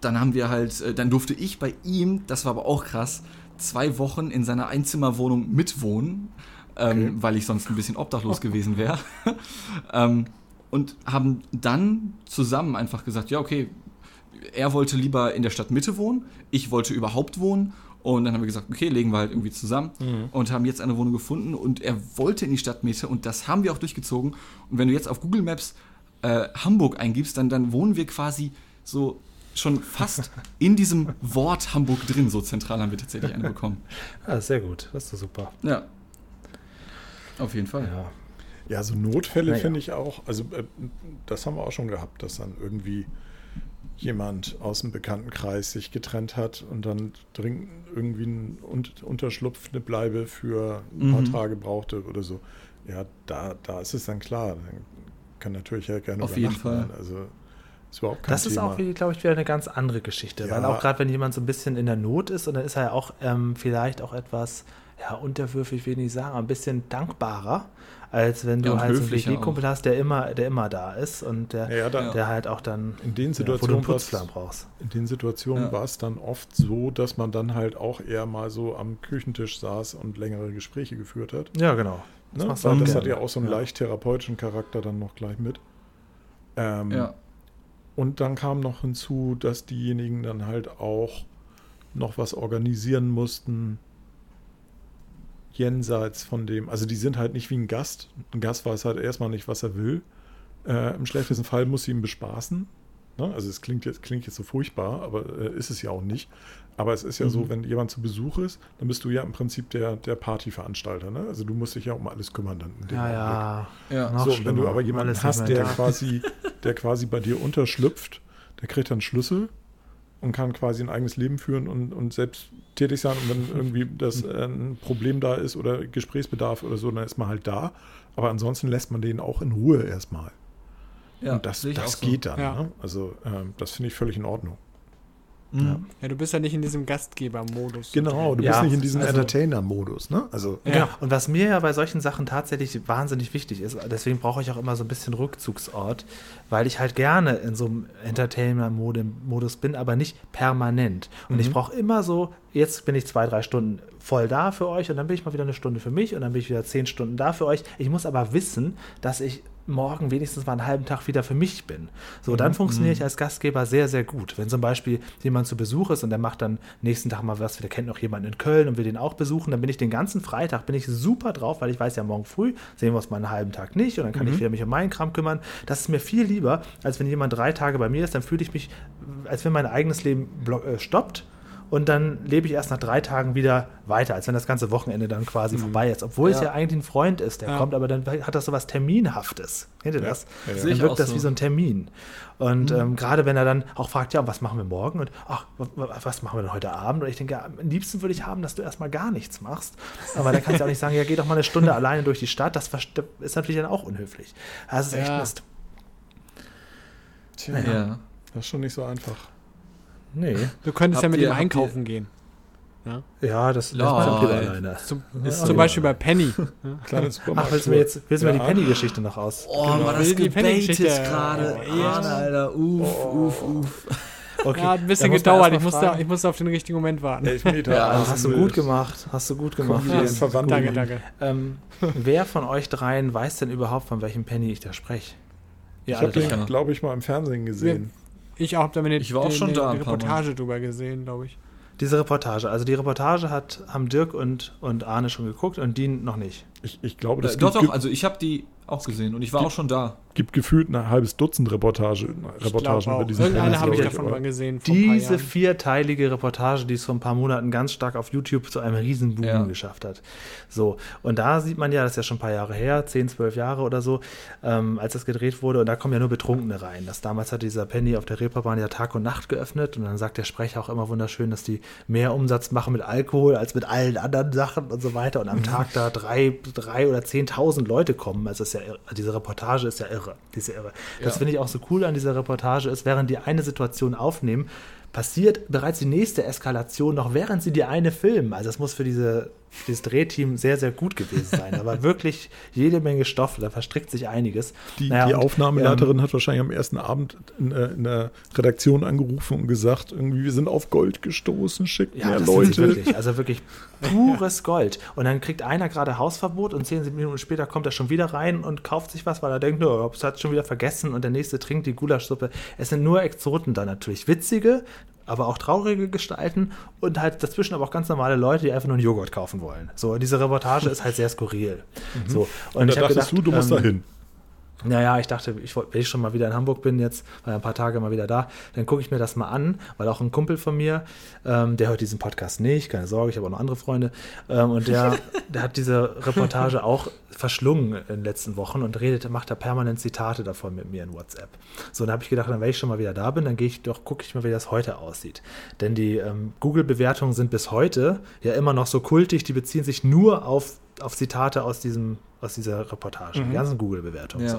dann haben wir halt, äh, dann durfte ich bei ihm, das war aber auch krass, zwei Wochen in seiner Einzimmerwohnung mitwohnen, ähm, weil ich sonst ein bisschen obdachlos gewesen wäre. ähm, und haben dann zusammen einfach gesagt, ja, okay, er wollte lieber in der Stadtmitte wohnen, ich wollte überhaupt wohnen. Und dann haben wir gesagt, okay, legen wir halt irgendwie zusammen und haben jetzt eine Wohnung gefunden und er wollte in die Stadtmitte und das haben wir auch durchgezogen. Und wenn du jetzt auf Google Maps äh, Hamburg eingibst, dann, dann wohnen wir quasi so schon fast in diesem Wort Hamburg drin. So zentral haben wir tatsächlich eine bekommen. Ja, sehr gut. Das ist doch super. Ja. Auf jeden Fall. Ja. Ja, so Notfälle Naja. finde ich auch, also äh, das haben wir auch schon gehabt, dass dann irgendwie jemand aus dem Bekanntenkreis sich getrennt hat und dann dringend irgendwie einen Un- Unterschlupf, eine Bleibe für ein paar Mhm. Tage brauchte oder so. Ja, da, da ist es dann klar. Dann kann natürlich ja gerne Auf jeden Fall. Also ist überhaupt kein Das Thema. ist auch, glaube ich, wieder eine ganz andere Geschichte. Ja. Weil auch gerade, wenn jemand so ein bisschen in der Not ist, und dann ist er ja auch ähm, vielleicht auch etwas, ja, unterwürfig will ich nicht sagen, ein bisschen dankbarer, als wenn du Ja, halt so einen WG-Kumpel hast, der immer, der immer da ist und der, Ja, ja, da, der halt auch dann, in den ja, Situationen war's- Putzplan brauchst. In den Situationen Ja. war es dann oft so, dass man dann halt auch eher mal so am Küchentisch saß und längere Gespräche geführt hat. Ja, genau. Das Ne? das gerne. hat ja auch so einen Ja. leicht therapeutischen Charakter dann noch gleich mit. Ähm, Ja. Und dann kam noch hinzu, dass diejenigen dann halt auch noch was organisieren mussten, jenseits von dem, also die sind halt nicht wie ein Gast. Ein Gast weiß halt erstmal nicht, was er will. Äh, Im schlechtesten Fall muss sie ihn bespaßen. Ne? Also es klingt jetzt, klingt jetzt so furchtbar, aber äh, ist es ja auch nicht. Aber es ist ja so, wenn jemand zu Besuch ist, dann bist du ja im Prinzip der, der Partyveranstalter. Ne? Also du musst dich ja um alles kümmern dann. in dem Ja, ja. Ja. So, und wenn du aber jemanden Alles hast, der quasi, der quasi bei dir unterschlüpft, der kriegt dann Schlüssel und kann quasi ein eigenes Leben führen und, und selbst tätig sein. Und wenn irgendwie das äh, ein Problem da ist oder Gesprächsbedarf oder so, dann ist man halt da. Aber ansonsten lässt man den auch in Ruhe erstmal. Ja, und das, das so. geht dann. Ja. Ne? Also ähm, das finde ich völlig in Ordnung. Mhm. Ja, du bist ja nicht in diesem Gastgeber-Modus. Genau, du Ja, bist nicht in diesem also- Entertainer-Modus. Ne? Also Ja. Genau. Und was mir ja bei solchen Sachen tatsächlich wahnsinnig wichtig ist, deswegen brauche ich auch immer so ein bisschen Rückzugsort, weil ich halt gerne in so einem Entertainer-Modus bin, aber nicht permanent. Und ich brauche immer so, jetzt bin ich zwei, drei Stunden voll da für euch und dann bin ich mal wieder eine Stunde für mich und dann bin ich wieder zehn Stunden da für euch. Ich muss aber wissen, dass ich morgen wenigstens mal einen halben Tag wieder für mich bin. So, dann funktioniere ich als Gastgeber sehr, sehr gut. Wenn zum Beispiel jemand zu Besuch ist und der macht dann nächsten Tag mal was, der kennt noch jemanden in Köln und will den auch besuchen, dann bin ich den ganzen Freitag, bin ich super drauf, weil ich weiß ja, morgen früh sehen wir uns mal einen halben Tag nicht und dann kann ich wieder mich um meinen Kram kümmern. Das ist mir viel lieber, als wenn jemand drei Tage bei mir ist, dann fühle ich mich, als wenn mein eigenes Leben äh, stoppt und dann lebe ich erst nach drei Tagen wieder weiter, als wenn das ganze Wochenende dann quasi vorbei ist. Obwohl es Ja. ja eigentlich ein Freund ist, der Ja. kommt, aber dann hat das so was Terminhaftes. Kennt ihr das? Ja, ja. Dann wirkt das so. wie so ein Termin. Und ähm, gerade wenn er dann auch fragt, ja, was machen wir morgen? Und ach, wa- wa- was machen wir denn heute Abend? Und ich denke, ja, am liebsten würde ich haben, dass du erstmal gar nichts machst. Aber dann kannst du auch nicht sagen, ja, geh doch mal eine Stunde alleine durch die Stadt. Das ist natürlich dann auch unhöflich. Das ist echt Ja. Mist. tja, Ja. das ist schon nicht so einfach. Nee. Du könntest ja Habt mit ihr- ihm einkaufen gehen. Ja, das Lol. lässt man lieber alleine. Zum, Ja, ist zum ja. Beispiel bei Penny. Kleine Ach, willst du mir jetzt willst du mir die Ja. Penny-Geschichte noch aus? Oh, Genau. war das Die Penny-Geschichte. gebetet gerade. Oh, ja. Arne, Alter. Uff, uff, uff. Okay, Ja, hat ein bisschen gedauert. Ich musste, ich musste auf den richtigen Moment warten. Elfmeter. Ja, Ah, alles hast du gut gemacht. Hast du gut gemacht. Die in Verwandlung. Danke, danke. Ähm, wer von euch dreien weiß denn überhaupt, von welchem Penny ich da spreche? Ich Ihr habe den. Ja. glaube ich, mal im Fernsehen gesehen. Ich auch, habe da eine, Ich war auch die- schon eine da ein paar Mal. Reportage drüber gesehen, glaube ich. Diese Reportage. Also die Reportage hat, haben Dirk und, und Arne schon geguckt und Dean noch nicht. Ich, ich glaube, das Äh, Doch, doch, also ich habe die auch gesehen und ich war auch schon da. Gibt gefühlt ein halbes Dutzend Reportage, Reportagen über diesen Irgendeine Tennis, habe ich davon mal gesehen. Vor ein paar Diese vierteilige Reportage, die es vor ein paar Monaten ganz stark auf YouTube zu einem Riesenboom Ja. geschafft hat. So, und da sieht man ja, das ist ja schon ein paar Jahre her, 10, 12 Jahre oder so, ähm, als das gedreht wurde, und da kommen ja nur Betrunkene rein. Das damals hat dieser Penny auf der Reeperbahn ja Tag und Nacht geöffnet und dann sagt der Sprecher auch immer wunderschön, dass die mehr Umsatz machen mit Alkohol als mit allen anderen Sachen und so weiter und am Tag da drei, drei oder 10.000 Leute kommen. Also, ist ja diese Reportage ist ja irre. Die ist ja irre. Das Ja. finde ich auch so cool an dieser Reportage ist, während die eine Situation aufnehmen, passiert bereits die nächste Eskalation noch, während sie die eine filmen. Also es muss für diese, dieses Drehteam sehr, sehr gut gewesen sein. Aber wirklich jede Menge Stoff, da verstrickt sich einiges. Die, Naja, die und, Aufnahmeleiterin hat wahrscheinlich am ersten Abend in, äh, in der Redaktion angerufen und gesagt, irgendwie, wir sind auf Gold gestoßen, schickt Ja, mehr das Leute. wirklich, also wirklich pures Gold. Und dann kriegt einer gerade Hausverbot und zehn Minuten später kommt er schon wieder rein und kauft sich was, weil er denkt, no, es hat schon wieder vergessen und der nächste trinkt die Gulaschsuppe. Es sind nur Exoten da natürlich. Witzige, aber auch traurige Gestalten und halt dazwischen aber auch ganz normale Leute, die einfach nur einen Joghurt kaufen wollen. So, und diese Reportage ist halt sehr skurril. So, und, Mhm. Und ich da dachtest gedacht, du, du musst ähm, da hin. Naja, ich dachte, ich, wenn ich schon mal wieder in Hamburg bin jetzt, war ja ein paar Tage mal wieder da, dann gucke ich mir das mal an, weil auch ein Kumpel von mir, ähm, der hört diesen Podcast nicht, keine Sorge, ich habe auch noch andere Freunde, ähm, und der, der hat diese Reportage auch verschlungen in den letzten Wochen und redet, macht da permanent Zitate davon mit mir in WhatsApp. So, dann habe ich gedacht, dann, wenn ich schon mal wieder da bin, dann gehe ich doch, gucke ich mal, wie das heute aussieht. Denn die ähm, Google-Bewertungen sind bis heute ja immer noch so kultig, die beziehen sich nur auf, auf Zitate aus diesem aus dieser Reportage, die ganzen Google-Bewertungen. Ja.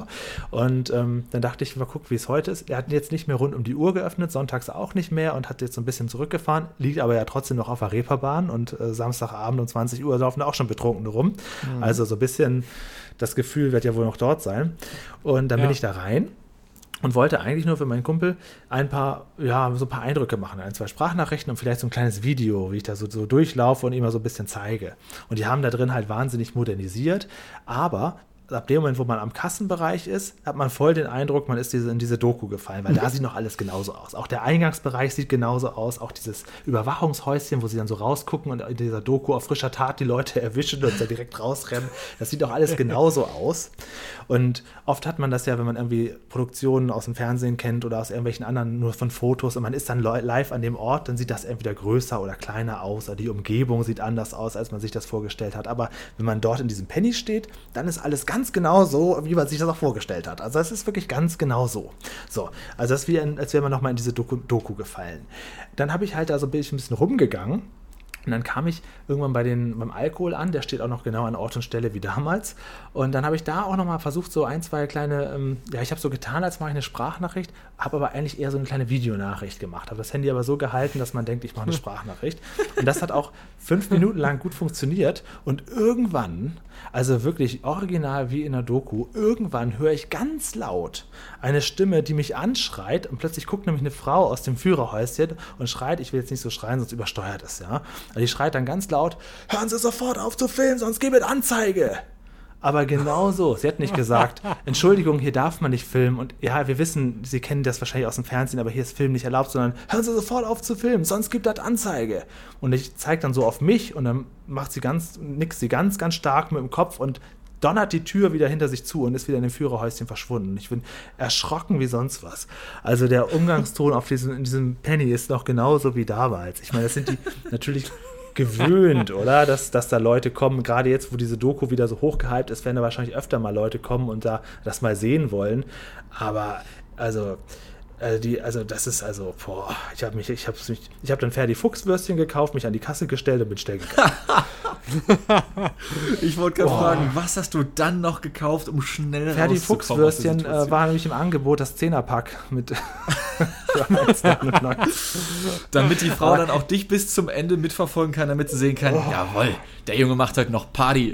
So. Und ähm, dann dachte ich, mal gucken, wie es heute ist. Er hat jetzt nicht mehr rund um die Uhr geöffnet, sonntags auch nicht mehr und hat jetzt so ein bisschen zurückgefahren, liegt aber ja trotzdem noch auf der Reeperbahn und äh, Samstagabend um 20 Uhr laufen da auch schon Betrunkene rum. Also so ein bisschen das Gefühl wird ja wohl noch dort sein. Und dann Ja. bin ich da rein und wollte eigentlich nur für meinen Kumpel ein paar, ja, so ein paar Eindrücke machen, ein, zwei Sprachnachrichten und vielleicht so ein kleines Video, wie ich da so, so durchlaufe und ihm mal so ein bisschen zeige. Und die haben da drin halt wahnsinnig modernisiert, aber ab dem Moment, wo man am Kassenbereich ist, hat man voll den Eindruck, man ist diese, in diese Doku gefallen, weil da sieht noch alles genauso aus. Auch der Eingangsbereich sieht genauso aus, auch dieses Überwachungshäuschen, wo sie dann so rausgucken und in dieser Doku auf frischer Tat die Leute erwischen und dann direkt rausrennen. Das sieht auch alles genauso aus. Und oft hat man das ja, wenn man irgendwie Produktionen aus dem Fernsehen kennt oder aus irgendwelchen anderen nur von Fotos und man ist dann live an dem Ort, dann sieht das entweder größer oder kleiner aus oder die Umgebung sieht anders aus, als man sich das vorgestellt hat. Aber wenn man dort in diesem Penny steht, dann ist alles ganz genau so, wie man sich das auch vorgestellt hat. Also es ist wirklich ganz genau so. So, also das ist wie, als wäre man nochmal in diese Doku, Doku gefallen. Dann habe ich halt da so ein bisschen rumgegangen und dann kam ich irgendwann bei den, beim Alkohol an, der steht auch noch genau an Ort und Stelle wie damals. Und dann habe ich da auch nochmal versucht, so ein, zwei kleine, ähm, ja, ich habe so getan, als mache ich eine Sprachnachricht, habe aber eigentlich eher so eine kleine Videonachricht gemacht. Habe das Handy aber so gehalten, dass man denkt, ich mache eine Sprachnachricht. Und das hat auch fünf Minuten lang gut funktioniert. Und irgendwann, also wirklich original wie in der Doku, irgendwann höre ich ganz laut eine Stimme, die mich anschreit. Und plötzlich guckt nämlich eine Frau aus dem Führerhäuschen und schreit, ich will jetzt nicht so schreien, sonst übersteuert es, ja. Also die schreit dann ganz laut, hören Sie sofort auf zu filmen, sonst gebe es Anzeige. Aber genau so. Sie hat nicht gesagt, Entschuldigung, hier darf man nicht filmen. Und ja, wir wissen, Sie kennen das wahrscheinlich aus dem Fernsehen, aber hier ist Film nicht erlaubt, sondern hören Sie sofort auf zu filmen, sonst gibt das Anzeige. Und ich zeige dann so auf mich und dann macht sie ganz, nix sie ganz, ganz stark mit dem Kopf und donnert die Tür wieder hinter sich zu und ist wieder in dem Führerhäuschen verschwunden. Ich bin erschrocken wie sonst was. Also der Umgangston auf diesem, in diesem Penny ist noch genauso wie damals. Ich meine, das sind die natürlich gewöhnt, oder? Dass, dass da Leute kommen, gerade jetzt, wo diese Doku wieder so hochgehypt ist, werden da wahrscheinlich öfter mal Leute kommen und da das mal sehen wollen. Aber also also, die, also das ist also, boah, ich habe mich, ich habe mich, ich habe dann Ferdi Fuchswürstchen gekauft, mich an die Kasse gestellt und bin schnell gegangen. ich wollte gerade fragen, was hast du dann noch gekauft, um schnell Ferdi Fuchswürstchen äh, war nämlich im Angebot das Zehnerpack mit Damit die Frau dann auch dich bis zum Ende mitverfolgen kann, damit sie sehen kann, oh. jawohl, der Junge macht heute noch Party.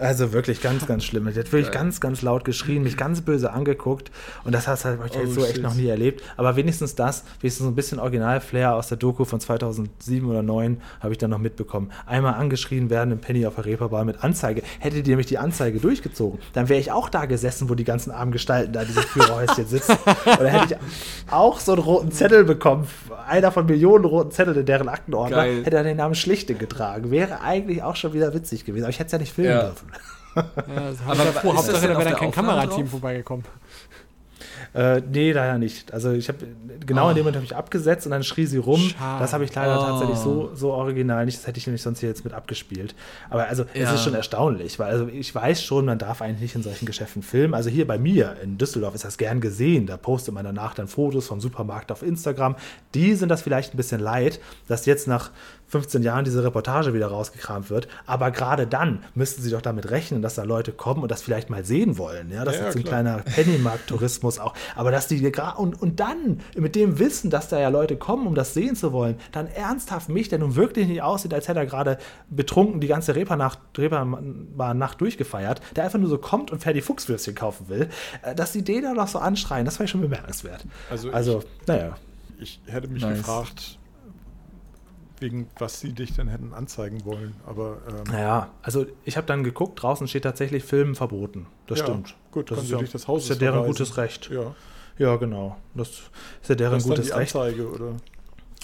Also wirklich ganz, ganz schlimm. Der hat wirklich ganz, ganz laut geschrien, mich ganz böse angeguckt. Und das hast halt, ich oh, so shit. echt noch nie erlebt. Aber wenigstens das, wenigstens so ein bisschen Original-Flair aus der Doku von 2007 oder 2009 habe ich dann noch mitbekommen. Einmal angeschrien werden im Penny auf der Reeperbahn mit Anzeige. Hätte die nämlich die Anzeige durchgezogen, dann wäre ich auch da gesessen, wo die ganzen armen Gestalten da diese Führerhäuschen sitzen. Und dann hätte ich auch so einen roten Zettel bekommen. Einer von Millionen roten Zetteln in deren Aktenordner. Geil. Hätte er den Namen Schlichting getragen. Wäre eigentlich auch schon wieder witzig gewesen. Aber ich hätte es ja nicht filmen ja. dürfen. Ja, aber froh, Hauptsache, da wäre dann kein Kamerateam vorbeigekommen. Äh, nee, leider nicht. Also ich habe genau oh. in dem Moment habe ich abgesetzt und dann schrie sie rum. Schade. Das habe ich leider oh. tatsächlich so, so original nicht. Das hätte ich nämlich sonst hier jetzt mit abgespielt. Aber also ja. es ist schon erstaunlich, weil also ich weiß schon, man darf eigentlich nicht in solchen Geschäften filmen. Also hier bei mir in Düsseldorf ist das gern gesehen. Da postet man danach dann Fotos vom Supermarkt auf Instagram. Die sind das vielleicht ein bisschen leid, dass jetzt nach 15 Jahren diese Reportage wieder rausgekramt wird. Aber gerade dann müssten sie doch damit rechnen, dass da Leute kommen und das vielleicht mal sehen wollen. Ja, das ja, ist ja, ein kleiner Pennymarkt-Tourismus auch. Aber dass die und, und dann mit dem Wissen, dass da ja Leute kommen, um das sehen zu wollen, dann ernsthaft mich, der nun wirklich nicht aussieht, als hätte er gerade betrunken die ganze Reeperbahn-Nacht durchgefeiert, der einfach nur so kommt und Ferdi Fuchswürstchen kaufen will, äh, dass die den dann noch so anschreien, das war schon bemerkenswert. Also, also ich, naja. Ich hätte mich nice. gefragt, wegen was sie dich denn hätten anzeigen wollen. Aber ähm, naja, also ich habe dann geguckt, draußen steht tatsächlich Filmen verboten. Das ja, stimmt. Gut, das ist ja, durch das Haus ist ja deren verweisen. gutes Recht. Ja. ja, genau. Das ist ja deren das ist gutes Recht. Anzeige, oder?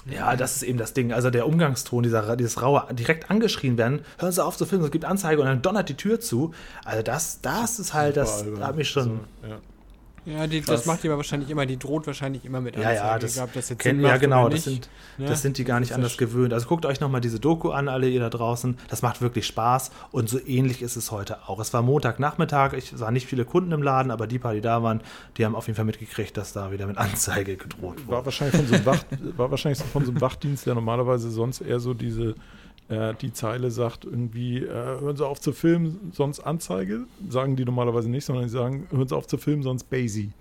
Ja, das ist eben das Ding. Also der Umgangston, dieser, dieses raue, direkt angeschrien werden, hören Sie auf zu filmen, es gibt Anzeige und dann donnert die Tür zu. Also das, das ist halt, das hat mich schon. So, ja. Ja, die, das macht die aber wahrscheinlich immer, die droht wahrscheinlich immer mit Anzeige. Ja, ja, das, glaub, das kennt, ja genau, das sind, ja, das sind die gar nicht anders gewöhnt. Also guckt euch nochmal diese Doku an, alle ihr da draußen. Das macht wirklich Spaß und so ähnlich ist es heute auch. Es war Montagnachmittag, ich sah nicht viele Kunden im Laden, aber die paar, die da waren, die haben auf jeden Fall mitgekriegt, dass da wieder mit Anzeige gedroht wurde. War wahrscheinlich von so einem, Wacht, war wahrscheinlich von so einem Wachdienst, der normalerweise sonst eher so diese äh, die Zeile sagt irgendwie, äh, hören Sie auf zu filmen, sonst Anzeige. Sagen die normalerweise nicht, sondern die sagen, hören Sie auf zu filmen, sonst Basie.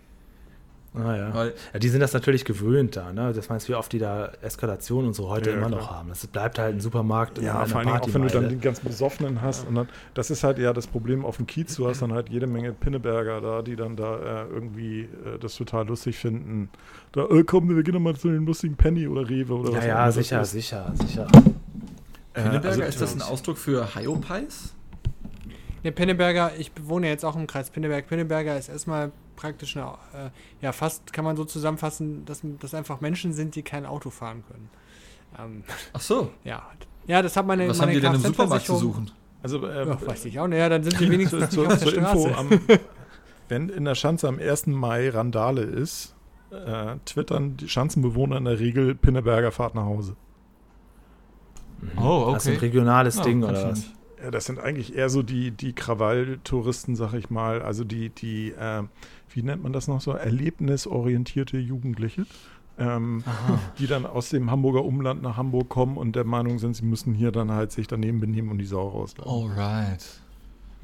Ah, ja. Die sind das natürlich gewöhnt da, ne? Das meinst, wie oft die da Eskalation und so heute ja, immer klar. noch haben. Das bleibt halt ein Supermarkt. Ja, vor allem auch wenn du dann den ganz Besoffenen hast. Ja. Und dann, das ist halt ja das Problem auf dem Kiez. Du hast dann halt jede Menge Pinneberger da, die dann da äh, irgendwie äh, das total lustig finden. Da, äh, komm, wir gehen doch mal zu den lustigen Penny oder Rewe oder ja, was Ja, sicher, sicher, sicher. Pinneberger, äh, also, ist das ein Ausdruck für Hyopies? Der Pinneberger, ich wohne jetzt auch im Kreis Pinneberg. Pinneberger ist erstmal praktisch eine, äh, ja, fast kann man so zusammenfassen, dass das einfach Menschen sind, die kein Auto fahren können. Ähm, Ach so. ja. Ja, das hat meine, Was haben meine die denn im Supermarkt zu suchen? Also, äh, Ja, weiß ich auch nicht. Ja, dann sind sie wenigstens zur, auf zur, der zur Info, am, wenn in der Schanze am 1. Mai Randale ist, äh, twittern die Schanzenbewohner in der Regel Pinneberger Fahrt nach Hause. Oh, Das ist ein okay. regionales Ja, Ding oder was? Ja, das sind eigentlich eher so die, die Krawalltouristen, sag ich mal. Also die, die äh, wie nennt man das noch so? Erlebnisorientierte Jugendliche. Ähm, die dann aus dem Hamburger Umland nach Hamburg kommen und der Meinung sind, sie müssen hier dann halt sich daneben benehmen und die Sau rauslassen. Alright.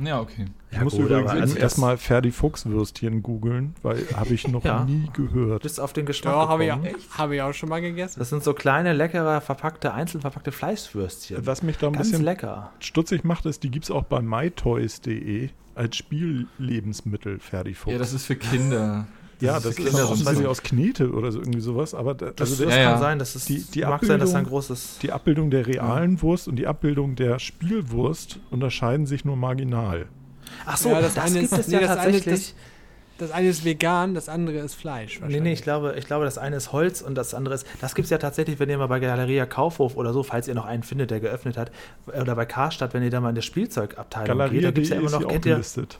Ja, okay. Ich Ja, muss gut, übrigens also erstmal Ferdi Fuchswürstchen googeln, weil habe ich noch Ja. nie gehört. bist auf den Geschmack Doch, habe ich, habe ich auch schon mal gegessen. Das sind so kleine, leckere, verpackte, einzeln verpackte Fleischwürstchen. Was mich da ein Ganz bisschen lecker. stutzig macht, ist, die gibt es auch bei mytoys.de als Spiellebensmittel, Ferdi Fuchs. Ja, das ist für Kinder. Ja, das, für ist so ein weiß ich, Ding. aus Knete oder so irgendwie sowas, aber da, Das, also das Ja, kann ja. sein, dass es Die- die mag sein, dass da ein Abbildung- großes. die Abbildung der realen Wurst und die Abbildung der Spielwurst unterscheiden sich nur marginal. Ach so, Ja, das, das eine gibt ist- es nee, ja das eine ist tatsächlich. Das eine ist vegan, das andere ist Fleisch. Nee, nee, ich glaube, ich glaube, das eine ist Holz und das andere ist. Das gibt es ja tatsächlich, wenn ihr mal bei Galeria Kaufhof oder so, falls ihr noch einen findet, der geöffnet hat, oder bei Karstadt, wenn ihr da mal in der Spielzeugabteilung geht, da gibt es ja immer ist hier noch, kennt ihr, gelistet.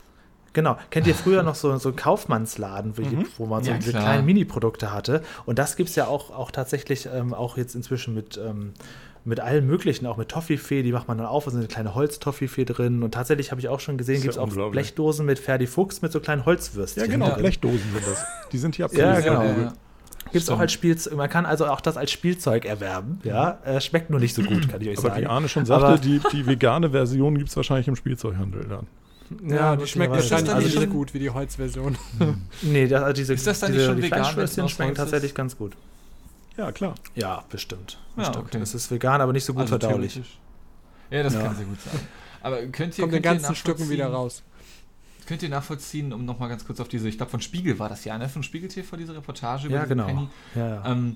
Genau, kennt ihr früher noch so, so einen Kaufmannsladen, wo, Mhm. wo man so Ja, diese klar. kleinen Mini-Produkte hatte. Und das gibt es ja auch, auch tatsächlich, ähm, auch jetzt inzwischen mit. Ähm, mit allen möglichen, auch mit Toffifee, die macht man dann auf, da sind eine kleine Holztoffifee drin. Und tatsächlich habe ich auch schon gesehen, ja gibt es auch unglaublich. Blechdosen mit Ferdi Fuchs mit so kleinen Holzwürstchen. Ja, genau, Ja. Blechdosen sind das. Die sind hier Ja, abgebildet. genau. Ja, ja. Gibt es auch als Spielzeug. Man kann also auch das als Spielzeug erwerben. Ja, äh, schmeckt nur nicht so gut, kann ich euch Aber sagen. wie Arne schon sagte, Aber- die, die vegane Version gibt es wahrscheinlich im Spielzeughandel dann. Ja, die schmeckt wahrscheinlich also nicht schon- gut wie die Holzversion. Nee, das, also diese, Ist das dann diese, nicht schon die vegan, Fleischwürstchen schmecken tatsächlich ganz gut. Ja, klar. Ja, bestimmt. Ja, bestimmt. okay. Es ist vegan, aber nicht so gut Also verdaulich. Ja, das Ja. kann sehr gut sein. Aber könnt ihr, Kommt ihr ganzen Stücken wieder nachvollziehen- raus. Könnt ihr nachvollziehen, um nochmal ganz kurz auf diese, ich glaube von Spiegel war das ja, ne? Von Spiegel TV, diese Reportage über Ja, genau. Penny. Ja, ja. Ähm,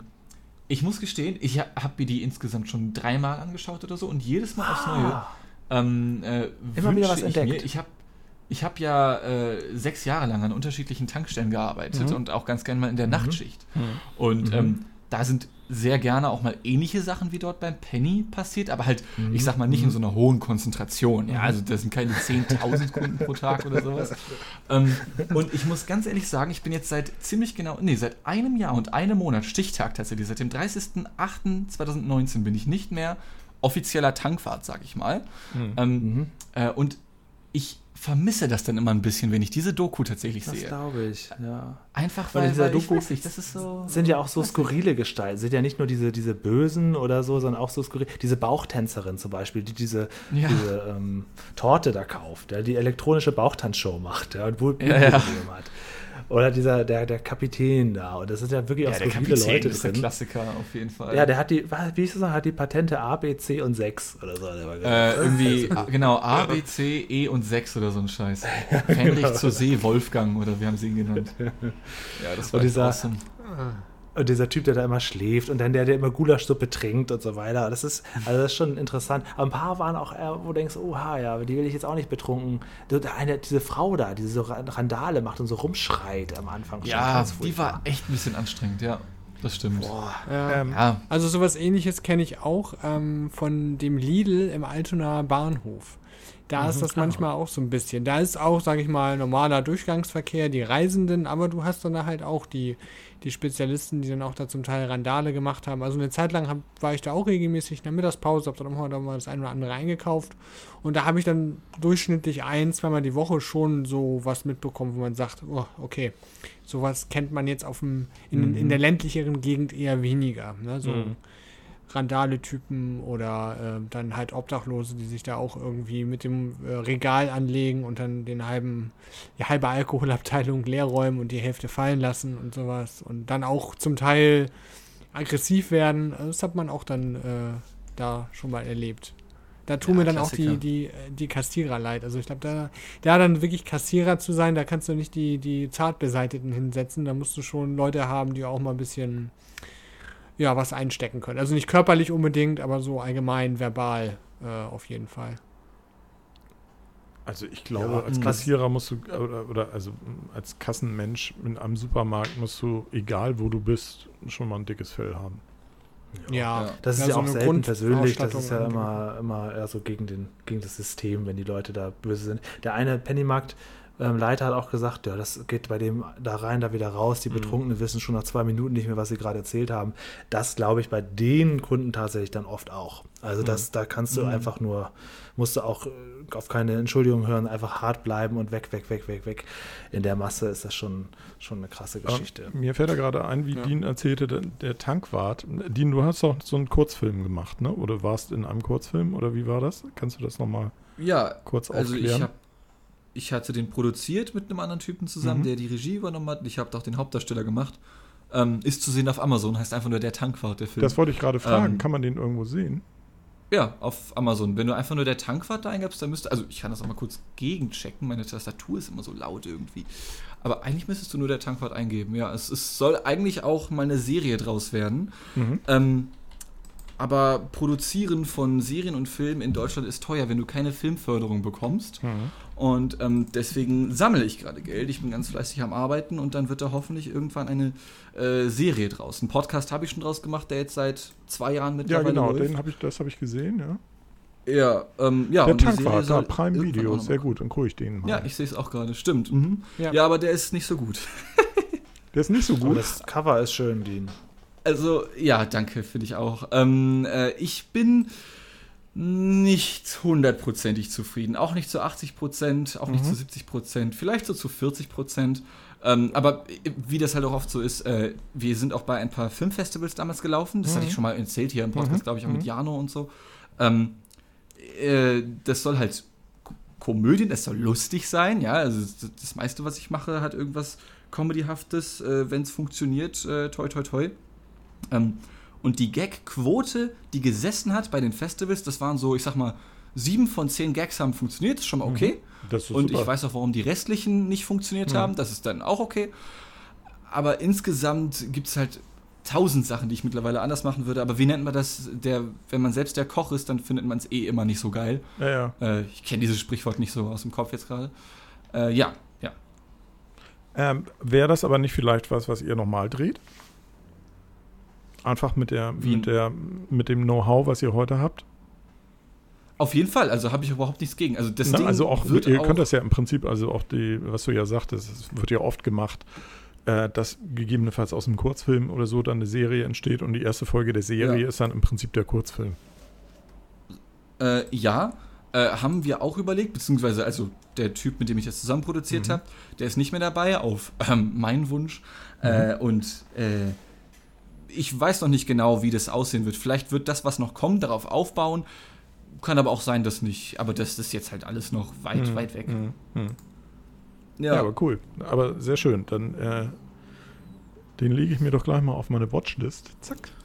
ich muss gestehen, ich habe mir die insgesamt schon dreimal angeschaut oder so und jedes Mal aufs Neue Ah, ähm, äh, Immer wieder was ich entdeckt. Mir, ich habe ich hab ja äh, sechs Jahre lang an unterschiedlichen Tankstellen gearbeitet Mhm. und auch ganz gerne mal in der Nachtschicht. Mhm. Und Mhm. ähm, da sind sehr gerne auch mal ähnliche Sachen wie dort beim Penny passiert, aber halt, ich sag mal, nicht in so einer hohen Konzentration. Ja, also das sind keine 10.000 Kunden pro Tag oder sowas. Ähm, und ich muss ganz ehrlich sagen, ich bin jetzt seit ziemlich genau, nee, seit einem Jahr und einem Monat, Stichtag tatsächlich, seit dem 30.08.2019 bin ich nicht mehr offizieller Tankwart, sag ich mal. Mhm. Ähm, Mhm. äh, und ich vermisse das dann immer ein bisschen, wenn ich diese Doku tatsächlich das sehe. glaube ich, ja. Einfach Weil weil, dieser weil Doku nicht, das ist so... sind ja auch so weiß nicht. skurrile Gestalten. Sind ja nicht nur diese, diese Bösen oder so, sondern auch so skurril. Diese Bauchtänzerin zum Beispiel, die diese, Ja. diese ähm, Torte da kauft, ja, die elektronische Bauchtanzshow macht ja, und wohl Ja, ja. Hat. Oder dieser, der, der Kapitän da. Und das sind ja wirklich auch Ja, der skurrile Kapitän Leute ist der drin. Klassiker auf jeden Fall. Ja, der hat die, was- wie ist das noch, hat die Patente A, B, C und 6 oder so. Der war äh, irgendwie, a- genau, A, B, C, E und 6 oder so ein Scheiß. Fähnrich zur See, Wolfgang, oder wie haben sie ihn genannt? Ja, das war Und dieser- awesome. Und dieser Typ, der da immer schläft und dann der, der immer Gulaschsuppe trinkt und so weiter. Das ist, also das ist schon interessant. Aber ein paar waren auch, wo du denkst, oha, ja, aber die will ich jetzt auch nicht betrunken. Eine, diese Frau da, die so Randale macht und so rumschreit am Anfang. schon Ja, die war echt ein bisschen anstrengend, ja. Das stimmt. Boah. Ja. Ähm, Ja, Also sowas ähnliches kenne ich auch ähm, von dem Lidl im Altonaer Bahnhof. Da ist das manchmal auch so ein bisschen. Da ist auch, sage ich mal, normaler Durchgangsverkehr, die Reisenden, aber du hast dann da halt auch die, die Spezialisten, die dann auch da zum Teil Randale gemacht haben. Also eine Zeit lang hab, war ich da auch regelmäßig in der Mittagspause, habe dann auch mal, mal das eine oder andere eingekauft. Und da habe ich dann durchschnittlich ein, zweimal die Woche schon so was mitbekommen, wo man sagt, oh, okay, sowas kennt man jetzt auf dem, in, in der ländlicheren Gegend eher weniger. Ne? So Mhm. Randale-Typen oder äh, dann halt Obdachlose, die sich da auch irgendwie mit dem äh, Regal anlegen und dann den halben, die halbe Alkoholabteilung leer räumen und die Hälfte fallen lassen und sowas. Und dann auch zum Teil aggressiv werden. Also Das hat man auch dann äh, da schon mal erlebt. Da tun Ja, mir dann auch Klassiker. die, die, äh, die Kassierer leid. Also ich glaube, da, da dann wirklich Kassierer zu sein, da kannst du nicht die, die Zartbeseiteten hinsetzen. Da musst du schon Leute haben, die auch mal ein bisschen ja, was einstecken können. Also nicht körperlich unbedingt, aber so allgemein, verbal äh, auf jeden Fall. Also ich glaube, Ja, als Kassierer musst du, oder, oder also als Kassenmensch in einem Supermarkt musst du, egal wo du bist, schon mal ein dickes Fell haben. Ja, Ja. Das ist Ja, ja, so auch eine selten persönlich, das ist ja immer, immer eher so gegen, den, gegen das System, wenn die Leute da böse sind. Der eine Pennymarkt ähm, Leiter hat auch gesagt, ja, das geht bei dem da rein, da wieder raus. Die Betrunkenen wissen schon nach zwei Minuten nicht mehr, was sie gerade erzählt haben. Das glaube ich bei den Kunden tatsächlich dann oft auch. Also das, da kannst du einfach nur, musst du auch äh, auf keine Entschuldigung hören, einfach hart bleiben und weg, weg, weg, weg, weg. In der Masse ist das schon, schon eine krasse Geschichte. Aber mir fällt da gerade ein, wie Ja. Dean erzählte, der, der Tankwart. Dean, du hast doch so einen Kurzfilm gemacht, ne? Oder warst in einem Kurzfilm oder wie war das? Kannst du das nochmal Ja, kurz also aufklären? ich habe ich hatte den produziert mit einem anderen Typen zusammen, Mhm. der die Regie übernommen hat. Ich habe doch den Hauptdarsteller gemacht. Ähm, ist zu sehen auf Amazon, heißt einfach nur der Tankwart, der Film. das wollte ich gerade fragen. Ähm, Kann man den irgendwo sehen? Ja, auf Amazon. Wenn du einfach nur der Tankwart da eingibst, dann müsste, also ich kann das auch mal kurz gegenchecken, meine Tastatur ist immer so laut irgendwie. Aber eigentlich müsstest du nur der Tankwart eingeben. Ja, es, es soll eigentlich auch mal eine Serie draus werden. Mhm. Ähm, aber Produzieren von Serien und Filmen in Deutschland ist teuer, wenn du keine Filmförderung bekommst. Mhm. Und ähm, deswegen sammle ich gerade Geld. Ich bin ganz fleißig am Arbeiten und dann wird da hoffentlich irgendwann eine äh, Serie draus. Einen Podcast habe ich schon draus gemacht, der jetzt seit zwei Jahren Ja, mittlerweile genau, läuft. den hab ich, das habe ich gesehen, ja. Ja, ähm, ja. der und die Serie Tankwart, da, Prime Video, sehr gut, dann gucke ich den mal. Ja, ich sehe es auch gerade, stimmt. Mhm. Ja. Ja. aber der ist nicht so gut. der ist nicht so Aber gut. das Cover ist schön, Dean. Also, ja, danke, finde ich auch. Ähm, äh, ich bin nicht hundertprozentig zufrieden. Auch nicht zu 80 Prozent, auch nicht Mhm. zu 70 Prozent, vielleicht so zu 40 Prozent. Ähm, aber äh, wie das halt auch oft so ist, äh, wir sind auch bei ein paar Filmfestivals damals gelaufen. Das hatte ich schon mal erzählt hier im Podcast, Mhm. glaube ich, auch mit Mhm. Jano und so. Ähm, äh, das soll halt Komödien, das soll lustig sein, ja. Also das, das meiste, was ich mache, hat irgendwas Comedyhaftes, äh, wenn es funktioniert, äh, toi toi toi. Ähm, und die Gag-Quote, die gesessen hat bei den Festivals, das waren so, ich sag mal, sieben von zehn Gags haben funktioniert, ist schon mal okay. Das ist Und super. ich weiß auch, warum die restlichen nicht funktioniert Mhm. haben, das ist dann auch okay. Aber insgesamt gibt es halt tausend Sachen, die ich mittlerweile anders machen würde. Aber wie nennt man das? Der, wenn man selbst der Koch ist, dann findet man es eh immer nicht so geil. ja, ja. Äh, ich kenne dieses Sprichwort nicht so aus dem Kopf jetzt gerade. Äh, ja, ja. Ähm, Wäre das aber nicht vielleicht was, was ihr nochmal dreht? Einfach mit der, Wie? mit der, mit dem Know-how, was ihr heute habt? Auf jeden Fall, also habe ich überhaupt nichts gegen. Also das Na, Ding also auch, wird ihr auch könnt das ja im Prinzip, also auch die, was du ja sagtest, es wird ja oft gemacht, äh, dass gegebenenfalls aus einem Kurzfilm oder so dann eine Serie entsteht und die erste Folge der Serie Ja. ist dann im Prinzip der Kurzfilm. Äh, ja, äh, haben wir auch überlegt, beziehungsweise also der Typ, mit dem ich das zusammen produziert Mhm. habe, der ist nicht mehr dabei, auf ähm, meinen Wunsch. Äh, und äh, ich weiß noch nicht genau, wie das aussehen wird. Vielleicht wird das, was noch kommt, darauf aufbauen. Kann aber auch sein, dass nicht. Aber das ist jetzt halt alles noch weit, Mhm. weit weg. Mhm. Mhm. Ja, Ja, aber cool. Aber sehr schön. Dann äh, den lege ich mir doch gleich mal auf meine Watchlist. Zack.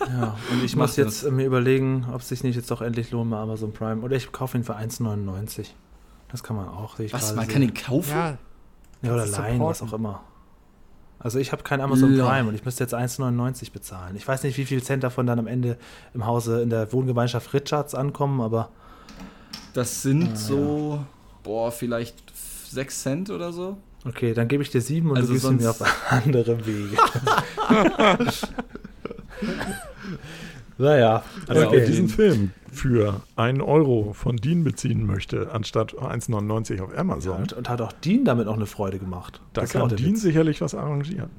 Ja, und ich muss jetzt äh, mir überlegen, ob es sich nicht jetzt doch endlich lohnt bei Amazon Prime. Oder ich kaufe ihn für 1,99. Das kann man auch. was, man so. kann den kaufen? Ja, Ja, oder leihen, was auch immer. Also ich habe kein Amazon Ja. Prime und ich müsste jetzt 1,99 bezahlen. Ich weiß nicht, wie viel Cent davon dann am Ende im Hause in der Wohngemeinschaft Richards ankommen, aber Das sind Ah, so, boah, vielleicht 6 Cent oder so. okay, dann gebe ich dir sieben und Also du gibst sie mir auf sonst- andere Wege. naja, Also Okay. wer diesen Film für einen Euro von Dean beziehen möchte, anstatt 1,99 auf Ja, Amazon, und, und hat auch Dean damit auch eine Freude gemacht. da Das ja kann Dean Witz. sicherlich was arrangieren.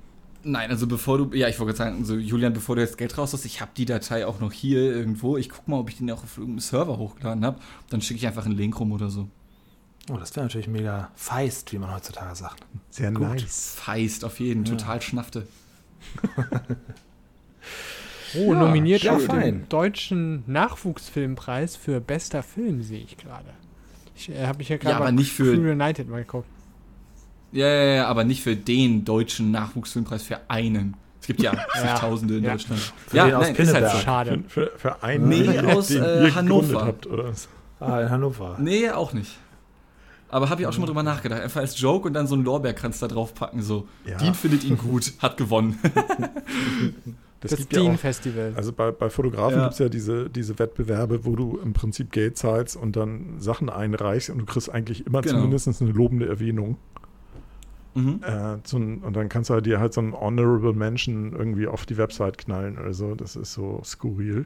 Nein, also bevor du, ja, ich wollte gerade sagen, also Julian, bevor du jetzt Geld raus hast, ich habe die Datei auch noch hier irgendwo. Ich guck mal, ob ich den auch auf irgendeinem Server hochgeladen habe. Dann schicke ich einfach einen Link rum oder so. Oh, das wäre natürlich mega feist, wie man heutzutage sagt. Sehr Gut. nice. Feist auf jeden, Ja. total schnaffte. Oh, Ja, nominiert ja, auf fein. den deutschen Nachwuchsfilmpreis für bester Film, sehe ich gerade. Ich äh, habe mich ja gerade Ja, aber bei nicht für- Crew United mal geguckt. Ja, ja, ja, aber nicht für den deutschen Nachwuchsfilmpreis, für einen. Es gibt ja zigtausende in Ja. Deutschland. Für ja, den aus nein, ist halt. Schade. Für, für, für einen, Nee, aus, äh, Hannover. habt, oder? was? Ah, in Hannover. Nee, auch nicht. Aber habe ich auch schon mal drüber nachgedacht. Einfach als Joke und dann so einen Lorbeerkranz da drauf packen. So, Ja. Dean findet ihn gut, hat gewonnen. Das, gibt ja Dean auch, Festival. also bei, bei Fotografen Ja. gibt es ja diese, diese Wettbewerbe, wo du im Prinzip Geld zahlst und dann Sachen einreichst und du kriegst eigentlich immer Genau. zumindest eine lobende Erwähnung. Mhm. Äh, so ein, und dann kannst du halt dir halt so einen Honorable Mention irgendwie auf die Website knallen oder so. Das ist so skurril.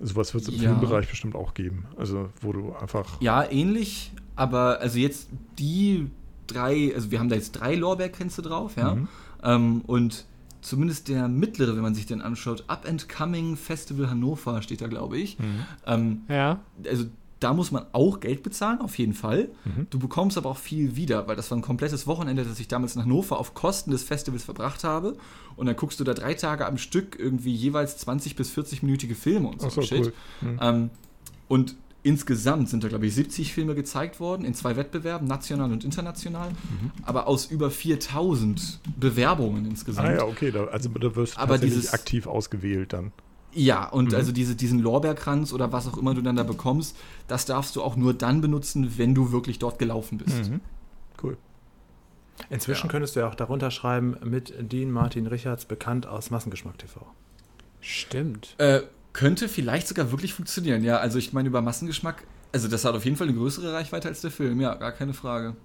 Sowas wird es im Ja. Filmbereich bestimmt auch geben. Also, wo du einfach. Ja, ähnlich, aber also jetzt die drei, also wir haben da jetzt drei Lorbeerkränze drauf, ja. Mhm. Ähm, und zumindest der mittlere, wenn man sich den anschaut, Up and Coming Festival Hannover steht da, glaube ich. Ähm, ja. also da muss man auch Geld bezahlen, auf jeden Fall. Mhm. Du bekommst aber auch viel wieder, weil das war ein komplettes Wochenende, das ich damals in Hannover auf Kosten des Festivals verbracht habe. Und dann guckst du da drei Tage am Stück irgendwie jeweils 20 bis 40-minütige Filme und so, Ach so, Shit. cool. Mhm. Ähm, und insgesamt sind da, glaube ich, 70 Filme gezeigt worden in zwei Wettbewerben, national und international. Mhm. Aber aus über 4000 Bewerbungen insgesamt. Ah ja, okay, da, also da wirst du dieses- aktiv ausgewählt dann. Ja, und Mhm. also diese, diesen Lorbeerkranz oder was auch immer du dann da bekommst, das darfst du auch nur dann benutzen, wenn du wirklich dort gelaufen bist. Mhm. Cool. Inzwischen Ja. könntest du ja auch darunter schreiben mit Dean Martin Richards, bekannt aus Massengeschmack TV. Stimmt. Äh, könnte vielleicht sogar wirklich funktionieren, ja. Also ich meine, über Massengeschmack, also das hat auf jeden Fall eine größere Reichweite als der Film, ja, gar keine Frage.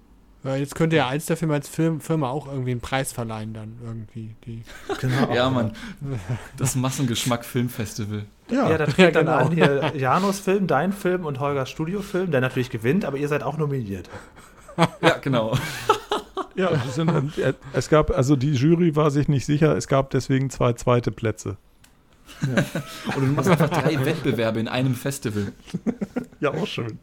Ja, jetzt könnte ja eins der Filme als Film, Firma auch irgendwie einen Preis verleihen dann irgendwie. Die. Genau. Ja, Mann. Das Massengeschmack Filmfestival. Ja, Ja, da tritt dann genau. an hier Janos Film, dein Film und Holgers Studiofilm, der natürlich gewinnt, aber ihr seid auch nominiert. Ja, genau. ja sind, äh, es gab, also die Jury war sich nicht sicher, es gab deswegen zwei zweite Plätze. Und du machst einfach drei Wettbewerbe in einem Festival. Ja, auch schön.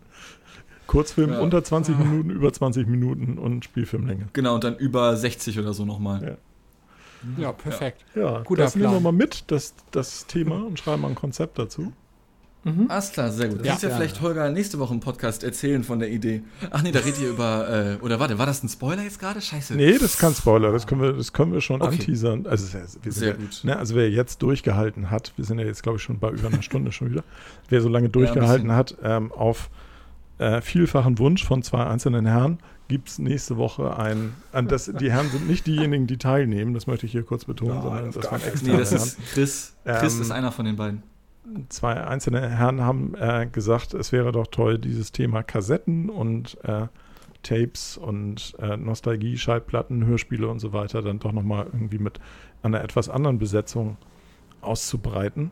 Kurzfilm Ja. unter 20 Minuten, über 20 Minuten und Spielfilmlänge. Genau, und dann über 60 oder so nochmal. Ja. Ja, perfekt. Ja, Guter das nehmen wir Plan. mal mit, das, das Thema, und schreiben mal ein Konzept dazu. Alles klar, sehr gut. Das Ja. ist ja vielleicht Holger nächste Woche im Podcast erzählen von der Idee. Ach nee, da redet ihr über, äh, oder warte, war das ein Spoiler jetzt gerade? Scheiße. Nee, das ist kein Spoiler, das können wir, das können wir schon Okay. anteasern. Also, wir sind Sehr ja, gut. Ne, also wer jetzt durchgehalten hat, wir sind ja jetzt, glaube ich, schon bei über einer Stunde schon wieder, wer so lange durchgehalten bisschen. hat, ähm, auf äh, vielfachen Wunsch von zwei einzelnen Herren, gibt es nächste Woche ein, das, die Herren sind nicht diejenigen, die teilnehmen, das möchte ich hier kurz betonen, Nein, sondern das waren extra Nee, das ist Chris. Chris Ähm, ist einer von den beiden. Zwei einzelne Herren haben äh, gesagt, es wäre doch toll, dieses Thema Kassetten und äh, Tapes und äh, Nostalgie, Schallplatten, Hörspiele und so weiter dann doch nochmal irgendwie mit einer etwas anderen Besetzung auszubreiten.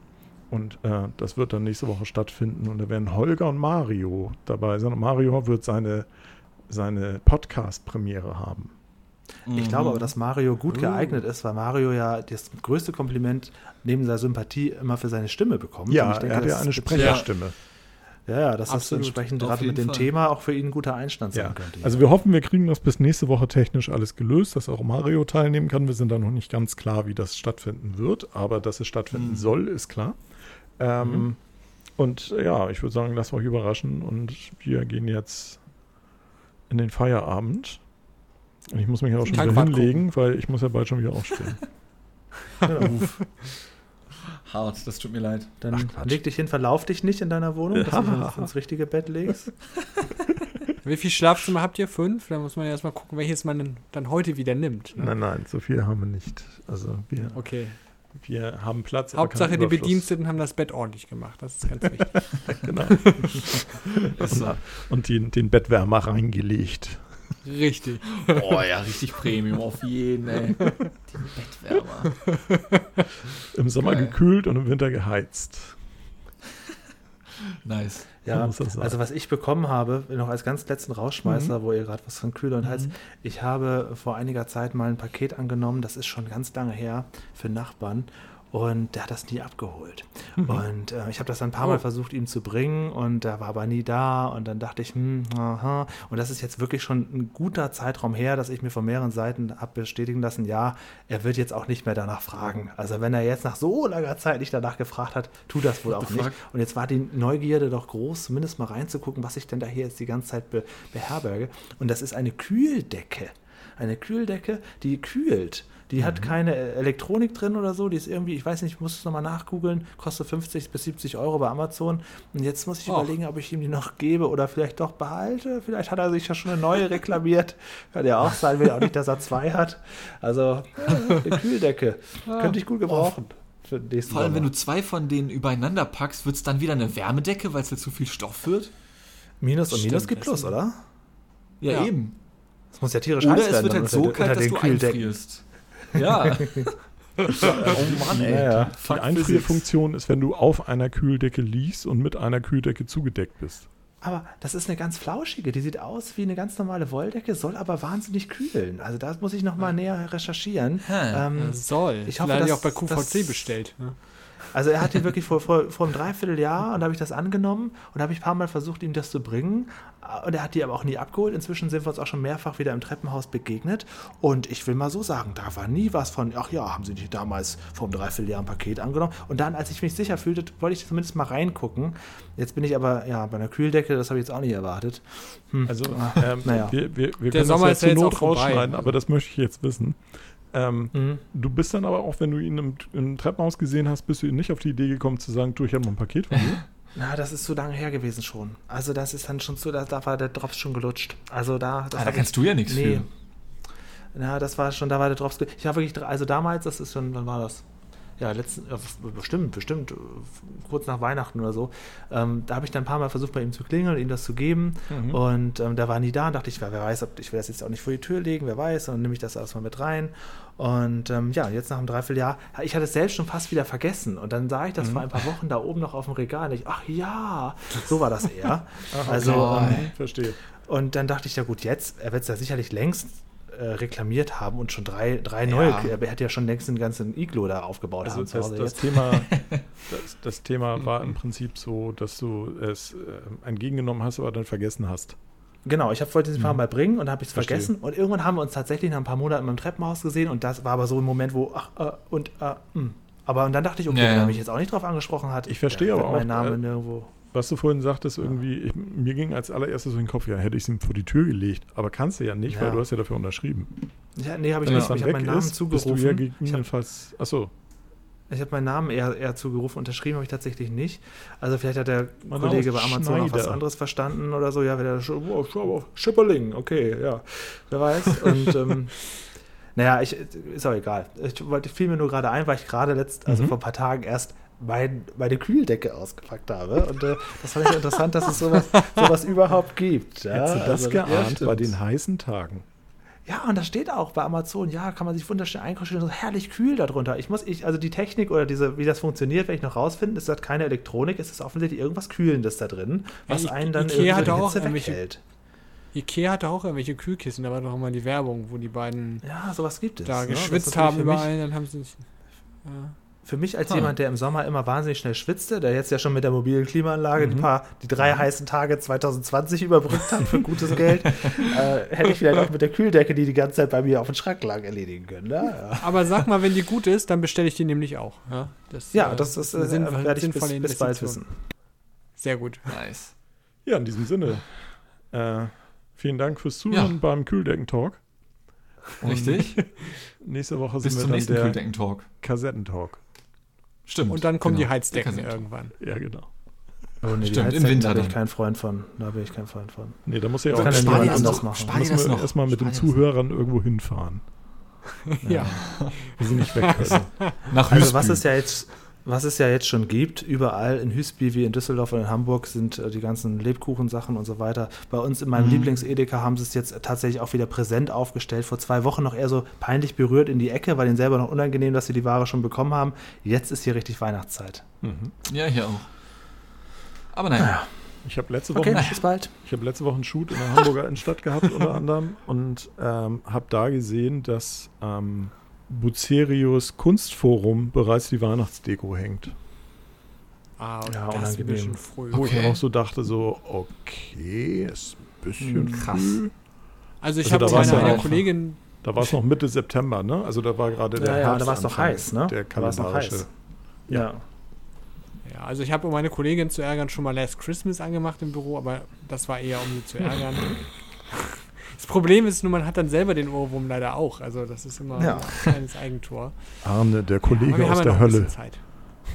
Und äh, das wird dann nächste Woche stattfinden. Und da werden Holger und Mario dabei sein. Und Mario wird seine, seine Podcast-Premiere haben. Ich glaube Mhm. aber, dass Mario gut Uh. geeignet ist, weil Mario ja das größte Kompliment neben seiner Sympathie immer für seine Stimme bekommt. Und Ja, ich denke, er hat ja das eine Sprecherstimme. Ja, ja, dass das Absolut. entsprechend Auf gerade mit dem Fall. Thema auch für ihn ein guter Einstand sein Ja, könnte. also wir hoffen, wir kriegen das bis nächste Woche technisch alles gelöst, dass auch Mario teilnehmen kann. Wir sind da noch nicht ganz klar, wie das stattfinden wird, aber dass es stattfinden Mhm. soll, ist klar. Ähm, Und äh, ja, ich würde sagen, lasst euch überraschen und wir gehen jetzt in den Feierabend. Und ich muss mich auch schon wieder Tankwart hinlegen, weil ich muss ja bald schon wieder aufstehen. Hart, das tut mir leid. Dann Ach, leg dich hin, verlauf dich nicht in deiner Wohnung, dass du ins, ins richtige Bett legst. Wie viele Schlafzimmer habt ihr? Fünf? Da muss man ja erstmal gucken, welches man dann heute wieder nimmt. Ne? Nein, nein, so viel haben wir nicht. Also wir, Okay. wir haben Platz. Hauptsache, die. Bediensteten haben das Bett ordentlich gemacht. Das ist ganz wichtig. Genau. Und den, den Bettwärmer reingelegt. Richtig. Oh ja, richtig Premium auf jeden, ey. Die Bettwärmer. Im Sommer Geil. gekühlt und im Winter geheizt. Nice. Ja, also was ich bekommen habe, noch als ganz letzten Rausschmeißer, wo ihr gerade was von Kühler und Hals, ich habe vor einiger Zeit mal ein Paket angenommen, das ist schon ganz lange her, für Nachbarn. Und der hat das nie abgeholt. Und äh, ich habe das dann ein paar Mal Oh. versucht, ihm zu bringen und er war aber nie da. Und dann dachte ich, hm, aha. Und das ist jetzt wirklich schon ein guter Zeitraum her, dass ich mir von mehreren Seiten habe bestätigen lassen, ja, er wird jetzt auch nicht mehr danach fragen. Also wenn er jetzt nach so langer Zeit nicht danach gefragt hat, tut das wohl What auch nicht. fuck? Und jetzt war die Neugierde doch groß, zumindest mal reinzugucken, was ich denn da hier jetzt die ganze Zeit be beherberge. Und das ist eine Kühldecke. Eine Kühldecke, die kühlt. Die hat keine äh, Elektronik drin oder so. Die ist irgendwie, ich weiß nicht, ich muss es nochmal nachgoogeln, kostet 50 bis 70 Euro bei Amazon. Und jetzt muss ich Och. überlegen, ob ich ihm die noch gebe oder vielleicht doch behalte. Vielleicht hat er sich ja schon eine neue reklamiert. Kann ja auch sein, will auch nicht, dass er zwei hat. Also, ja, eine Kühldecke. Könnte ich gut gebrauchen. nächsten Vor allem, wenn du Sommer. zwei von denen übereinander packst, wird es dann wieder eine Wärmedecke, weil es halt zu viel Stoff wird? Minus und Minus gibt Plus, oder? Ja, Ja. eben. Das muss ja tierisch Oder heiß es werden wird dann halt so kalt, dass den du Kühldecken. einfrierst. Ja. Oh Mann, ey. Ja, ja. Die Fuck Einfrierfunktion ist, wenn du auf einer Kühldecke liegst und mit einer Kühldecke zugedeckt bist. Aber das ist eine ganz flauschige. Die sieht aus wie eine ganz normale Wolldecke, soll aber wahnsinnig kühlen. Also da muss ich noch mal näher recherchieren. Hä. Ähm, Ja, soll. Ich hoffe, Vielleicht hat die dass- auch bei QVC bestellt. Ne? Also er hat die wirklich vor, vor, vor einem Dreivierteljahr und da habe ich das angenommen und habe ich ein paar Mal versucht, ihm das zu bringen. Und er hat die aber auch nie abgeholt. Inzwischen sind wir uns auch schon mehrfach wieder im Treppenhaus begegnet. Und ich will mal so sagen, da war nie was von, ach ja, haben Sie nicht damals vor einem Dreivierteljahr ein Paket angenommen. Und dann, als ich mich sicher fühlte, wollte ich zumindest mal reingucken. Jetzt bin ich aber, ja, bei einer Kühldecke, das habe ich jetzt auch nicht erwartet. Hm. Also Ah, ähm, naja. wir, wir, wir Der können Sommer das ja zur jetzt Not auch vorbei. rausschneiden, aber das möchte ich jetzt wissen. Ähm, Mhm. du bist dann aber auch, wenn du ihn im, im Treppenhaus gesehen hast, bist du nicht auf die Idee gekommen zu sagen, du, ich habe mal ein Paket von dir. Na, das ist zu lange her gewesen schon. Also das ist dann schon so, da, da war der Drops schon gelutscht. Also da, das Ah, da kannst ich, du ja nichts nee. für. Na, das war schon, da war der Drops. Ich war wirklich, also damals, das ist schon, wann war das? Ja, letzten, bestimmt, bestimmt, kurz nach Weihnachten oder so. Ähm, da habe ich dann ein paar Mal versucht, bei ihm zu klingeln und ihm das zu geben. Mhm. Und ähm, der war nie da und dachte ich, wer, weiß, ob, ich will das jetzt auch nicht vor die Tür legen, wer weiß. Und dann nehme ich das erstmal mit rein. Und ähm, ja, jetzt nach einem Dreivierteljahr, ich hatte es selbst schon fast wieder vergessen. Und dann sah ich Mhm. das vor ein paar Wochen da oben noch auf dem Regal. Und ich, ach ja, so war das eher. Ach, also, okay. ähm, verstehe. und dann dachte ich, ja gut, jetzt, er wird es ja sicherlich längst äh, reklamiert haben und schon drei, drei neue, Ja. er hat ja schon längst den ganzen Iglo da aufgebaut Also haben das, das. Thema, das, das Thema war im Prinzip so, dass du es äh, entgegengenommen hast, aber dann vergessen hast. Genau, ich wollte diesen Paar mal bringen und habe ich es vergessen. Und irgendwann haben wir uns tatsächlich nach ein paar Monaten im Treppenhaus gesehen und das war aber so ein Moment, wo, ach, äh, und, äh, mh. Aber und dann dachte ich, okay, Ja, wenn ja. er mich jetzt auch nicht drauf angesprochen hat, Ich verstehe aber wird mein auch, Name äh, nirgendwo. Was du vorhin sagtest, irgendwie, ich, mir ging als allererstes so in den Kopf, ja, hätte ich es ihm vor die Tür gelegt, aber kannst du ja nicht, weil Ja. du hast ja dafür unterschrieben. Ja, nee, habe ich nicht. Ich habe meinen Namen ist, bist du ja zugerufen. ich habe gegebenenfalls, achso, ich hab meinen Namen eher, eher zugerufen, unterschrieben habe ich tatsächlich nicht. Also vielleicht hat der Mein Kollege bei Amazon auch was Schneider. anderes verstanden oder so. Ja, oh, Sch- Schipperling, okay, ja, wer weiß. Und ähm, naja, ich, ist auch egal. Ich wollte, fiel mir nur gerade ein, weil ich gerade letzt, also Mhm. vor ein paar Tagen erst mein, meine Kühldecke ausgepackt habe. Und äh, das fand ich interessant, dass es sowas, sowas überhaupt gibt. Ja, hättest du das also, ja, geahnt stimmt. bei den heißen Tagen? Ja, und das steht auch bei Amazon, ja, kann man sich wunderschön einkaufen, so herrlich kühl darunter. Ich muss, ich, also die Technik oder diese, wie das funktioniert, werde ich noch rausfinden. Es hat keine Elektronik, es ist offensichtlich irgendwas Kühlendes da drin, was Ja, I- einen dann Ikea irgendwie auch Hitze weghält. Ikea hatte auch irgendwelche Kühlkissen, da war doch immer die Werbung, wo die beiden Ja, sowas gibt es. da ne? Geschwitzt haben überall, dann haben sie sich. Ja. Für mich als Hm. jemand, der im Sommer immer wahnsinnig schnell schwitzte, der jetzt ja schon mit der mobilen Klimaanlage Mhm. die, paar, die drei heißen Tage 2020 überbrückt hat für gutes Geld, äh, hätte ich vielleicht auch mit der Kühldecke, die die ganze Zeit bei mir auf den Schrank lag, erledigen können. Ne? Ja. Aber sag mal, wenn die gut ist, dann bestelle ich die nämlich auch. Ja, das, Ja, äh, das ist, äh, sinnvolle- werde ich bis, bis bald wissen. Sehr gut. Nice. Ja, in diesem Sinne. Äh, vielen Dank fürs Zuhören Ja. beim Kühldecken-Talk. Richtig? Nächste Woche Bis sind zum wir nächsten dann der Kühldecken-Talk. Kassettentalk. Stimmt. Und dann kommen genau. die Heizdecken irgendwann. Ja, genau. Oh, nee, die Stimmt, im Winter Da bin ich kein Freund von. Da bin ich kein Freund von. Nee, da muss ja auch kann ja Spar dir das anders noch. machen. Spar dir müssen das wir noch. erstmal mit Spar den. Zuhörern irgendwo hinfahren. Ja. Wir sind nicht weg können. Nach Also Hüsbü. was es ja jetzt, was es ja jetzt schon gibt, überall in Hüsby wie in Düsseldorf und in Hamburg sind äh, die ganzen Lebkuchensachen und so weiter. Bei uns in meinem Mhm. Lieblings-Edeka haben sie es jetzt tatsächlich auch wieder präsent aufgestellt. Vor zwei Wochen noch eher so peinlich berührt in die Ecke, weil ihnen selber noch unangenehm, dass sie die Ware schon bekommen haben. Jetzt ist hier richtig Weihnachtszeit. Mhm. Ja, hier auch. Aber naja. Ich habe letzte Woche Okay, bis bald. Ich habe letzte Woche einen Shoot in der Hamburger Innenstadt gehabt, unter anderem, und ähm, habe da gesehen, dass am Bucerius Kunstforum bereits die Weihnachtsdeko hängt. Ah, Ja, das ist ein unangenehm. bisschen früh. Wo Okay. ich auch so dachte, so, okay, ist ein bisschen Krass. früh. Also ich Also habe meine eine Kollegin, Da war es noch Mitte September, ne? Also da war gerade der Ja, ja, da war's noch heiß, ne? Der kalendarische. Ja. ja, also ich habe, um meine Kollegin zu ärgern, schon mal Last Christmas angemacht im Büro, aber das war eher, um sie zu ärgern. Das Problem ist nur, man hat dann selber den Ohrwurm leider auch. Also das ist immer Ja. ein kleines Eigentor. Arne, der Kollege wir aus ja der Hölle. Zeit.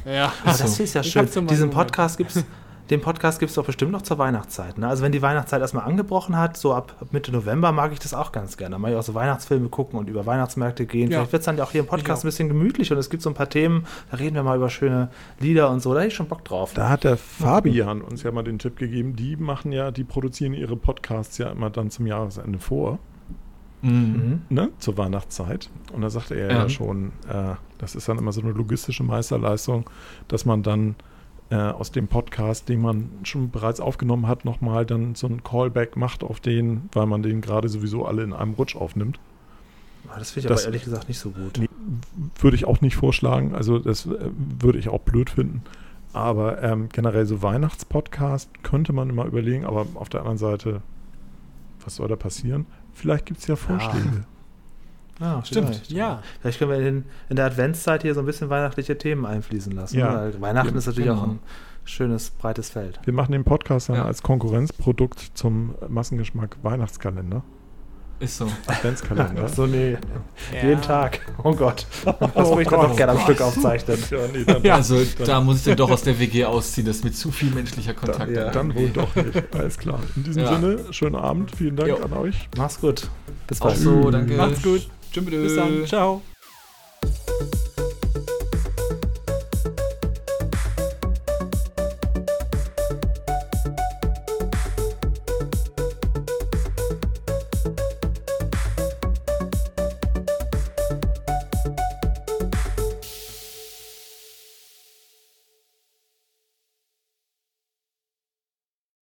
Ja, Aber das ist ja schön. Diesen gemacht. Podcast gibt es den Podcast gibt es doch bestimmt noch zur Weihnachtszeit. Ne? Also wenn die Weihnachtszeit erstmal angebrochen hat, so ab, Mitte November mag ich das auch ganz gerne. Mal auch so Weihnachtsfilme gucken und über Weihnachtsmärkte gehen. Ja. Vielleicht wird es dann ja auch hier im Ich Podcast auch. ein bisschen gemütlich und es gibt so ein paar Themen, da reden wir mal über schöne Lieder und so. Da hätte ich schon Bock drauf. Da hat der Fabian uns ja mal den Tipp gegeben, die machen ja, die produzieren ihre Podcasts ja immer dann zum Jahresende vor, Mhm. Mhm. ne, zur Weihnachtszeit. Und da sagte er ja, Ja. schon, äh, das ist dann immer so eine logistische Meisterleistung, dass man dann äh, aus dem Podcast, den man schon bereits aufgenommen hat, nochmal dann so ein Callback macht auf den, weil man den gerade sowieso alle in einem Rutsch aufnimmt. Ah, Das finde ich Das- aber ehrlich gesagt nicht so gut. Nee, würde ich auch nicht vorschlagen. Also das äh, würde ich auch blöd finden. Aber ähm, generell so Weihnachtspodcast könnte man immer überlegen. Aber auf der anderen Seite, was soll da passieren? Vielleicht gibt es ja Vorschläge. Ja, Stimmt. vielleicht. Ja. Vielleicht können wir in, in der Adventszeit hier so ein bisschen weihnachtliche Themen einfließen lassen. Ja. ne? Weil Weihnachten Ja, ist natürlich auch genau. ein schönes, breites Feld. Wir machen den Podcast dann Ja. als Konkurrenzprodukt zum Massengeschmack Weihnachtskalender. Ist so. Adventskalender. Ach so, nee. Ja. Jeden Tag. Oh Gott. Das würde ich dann doch gerne am Stück aufzeichnen. ja, nee, dann, Ja. Also da muss ich dann doch aus der WG ausziehen, das ist mit zu viel menschlicher dann, Kontakt. ja. dann wohl doch nicht. Alles klar. In diesem Ja. Sinne, schönen Abend. Vielen Dank Jo. an euch. Mach's gut. Bis Auch bald. so, danke. Macht's gut. Tschüss. Bis dann. Ciao.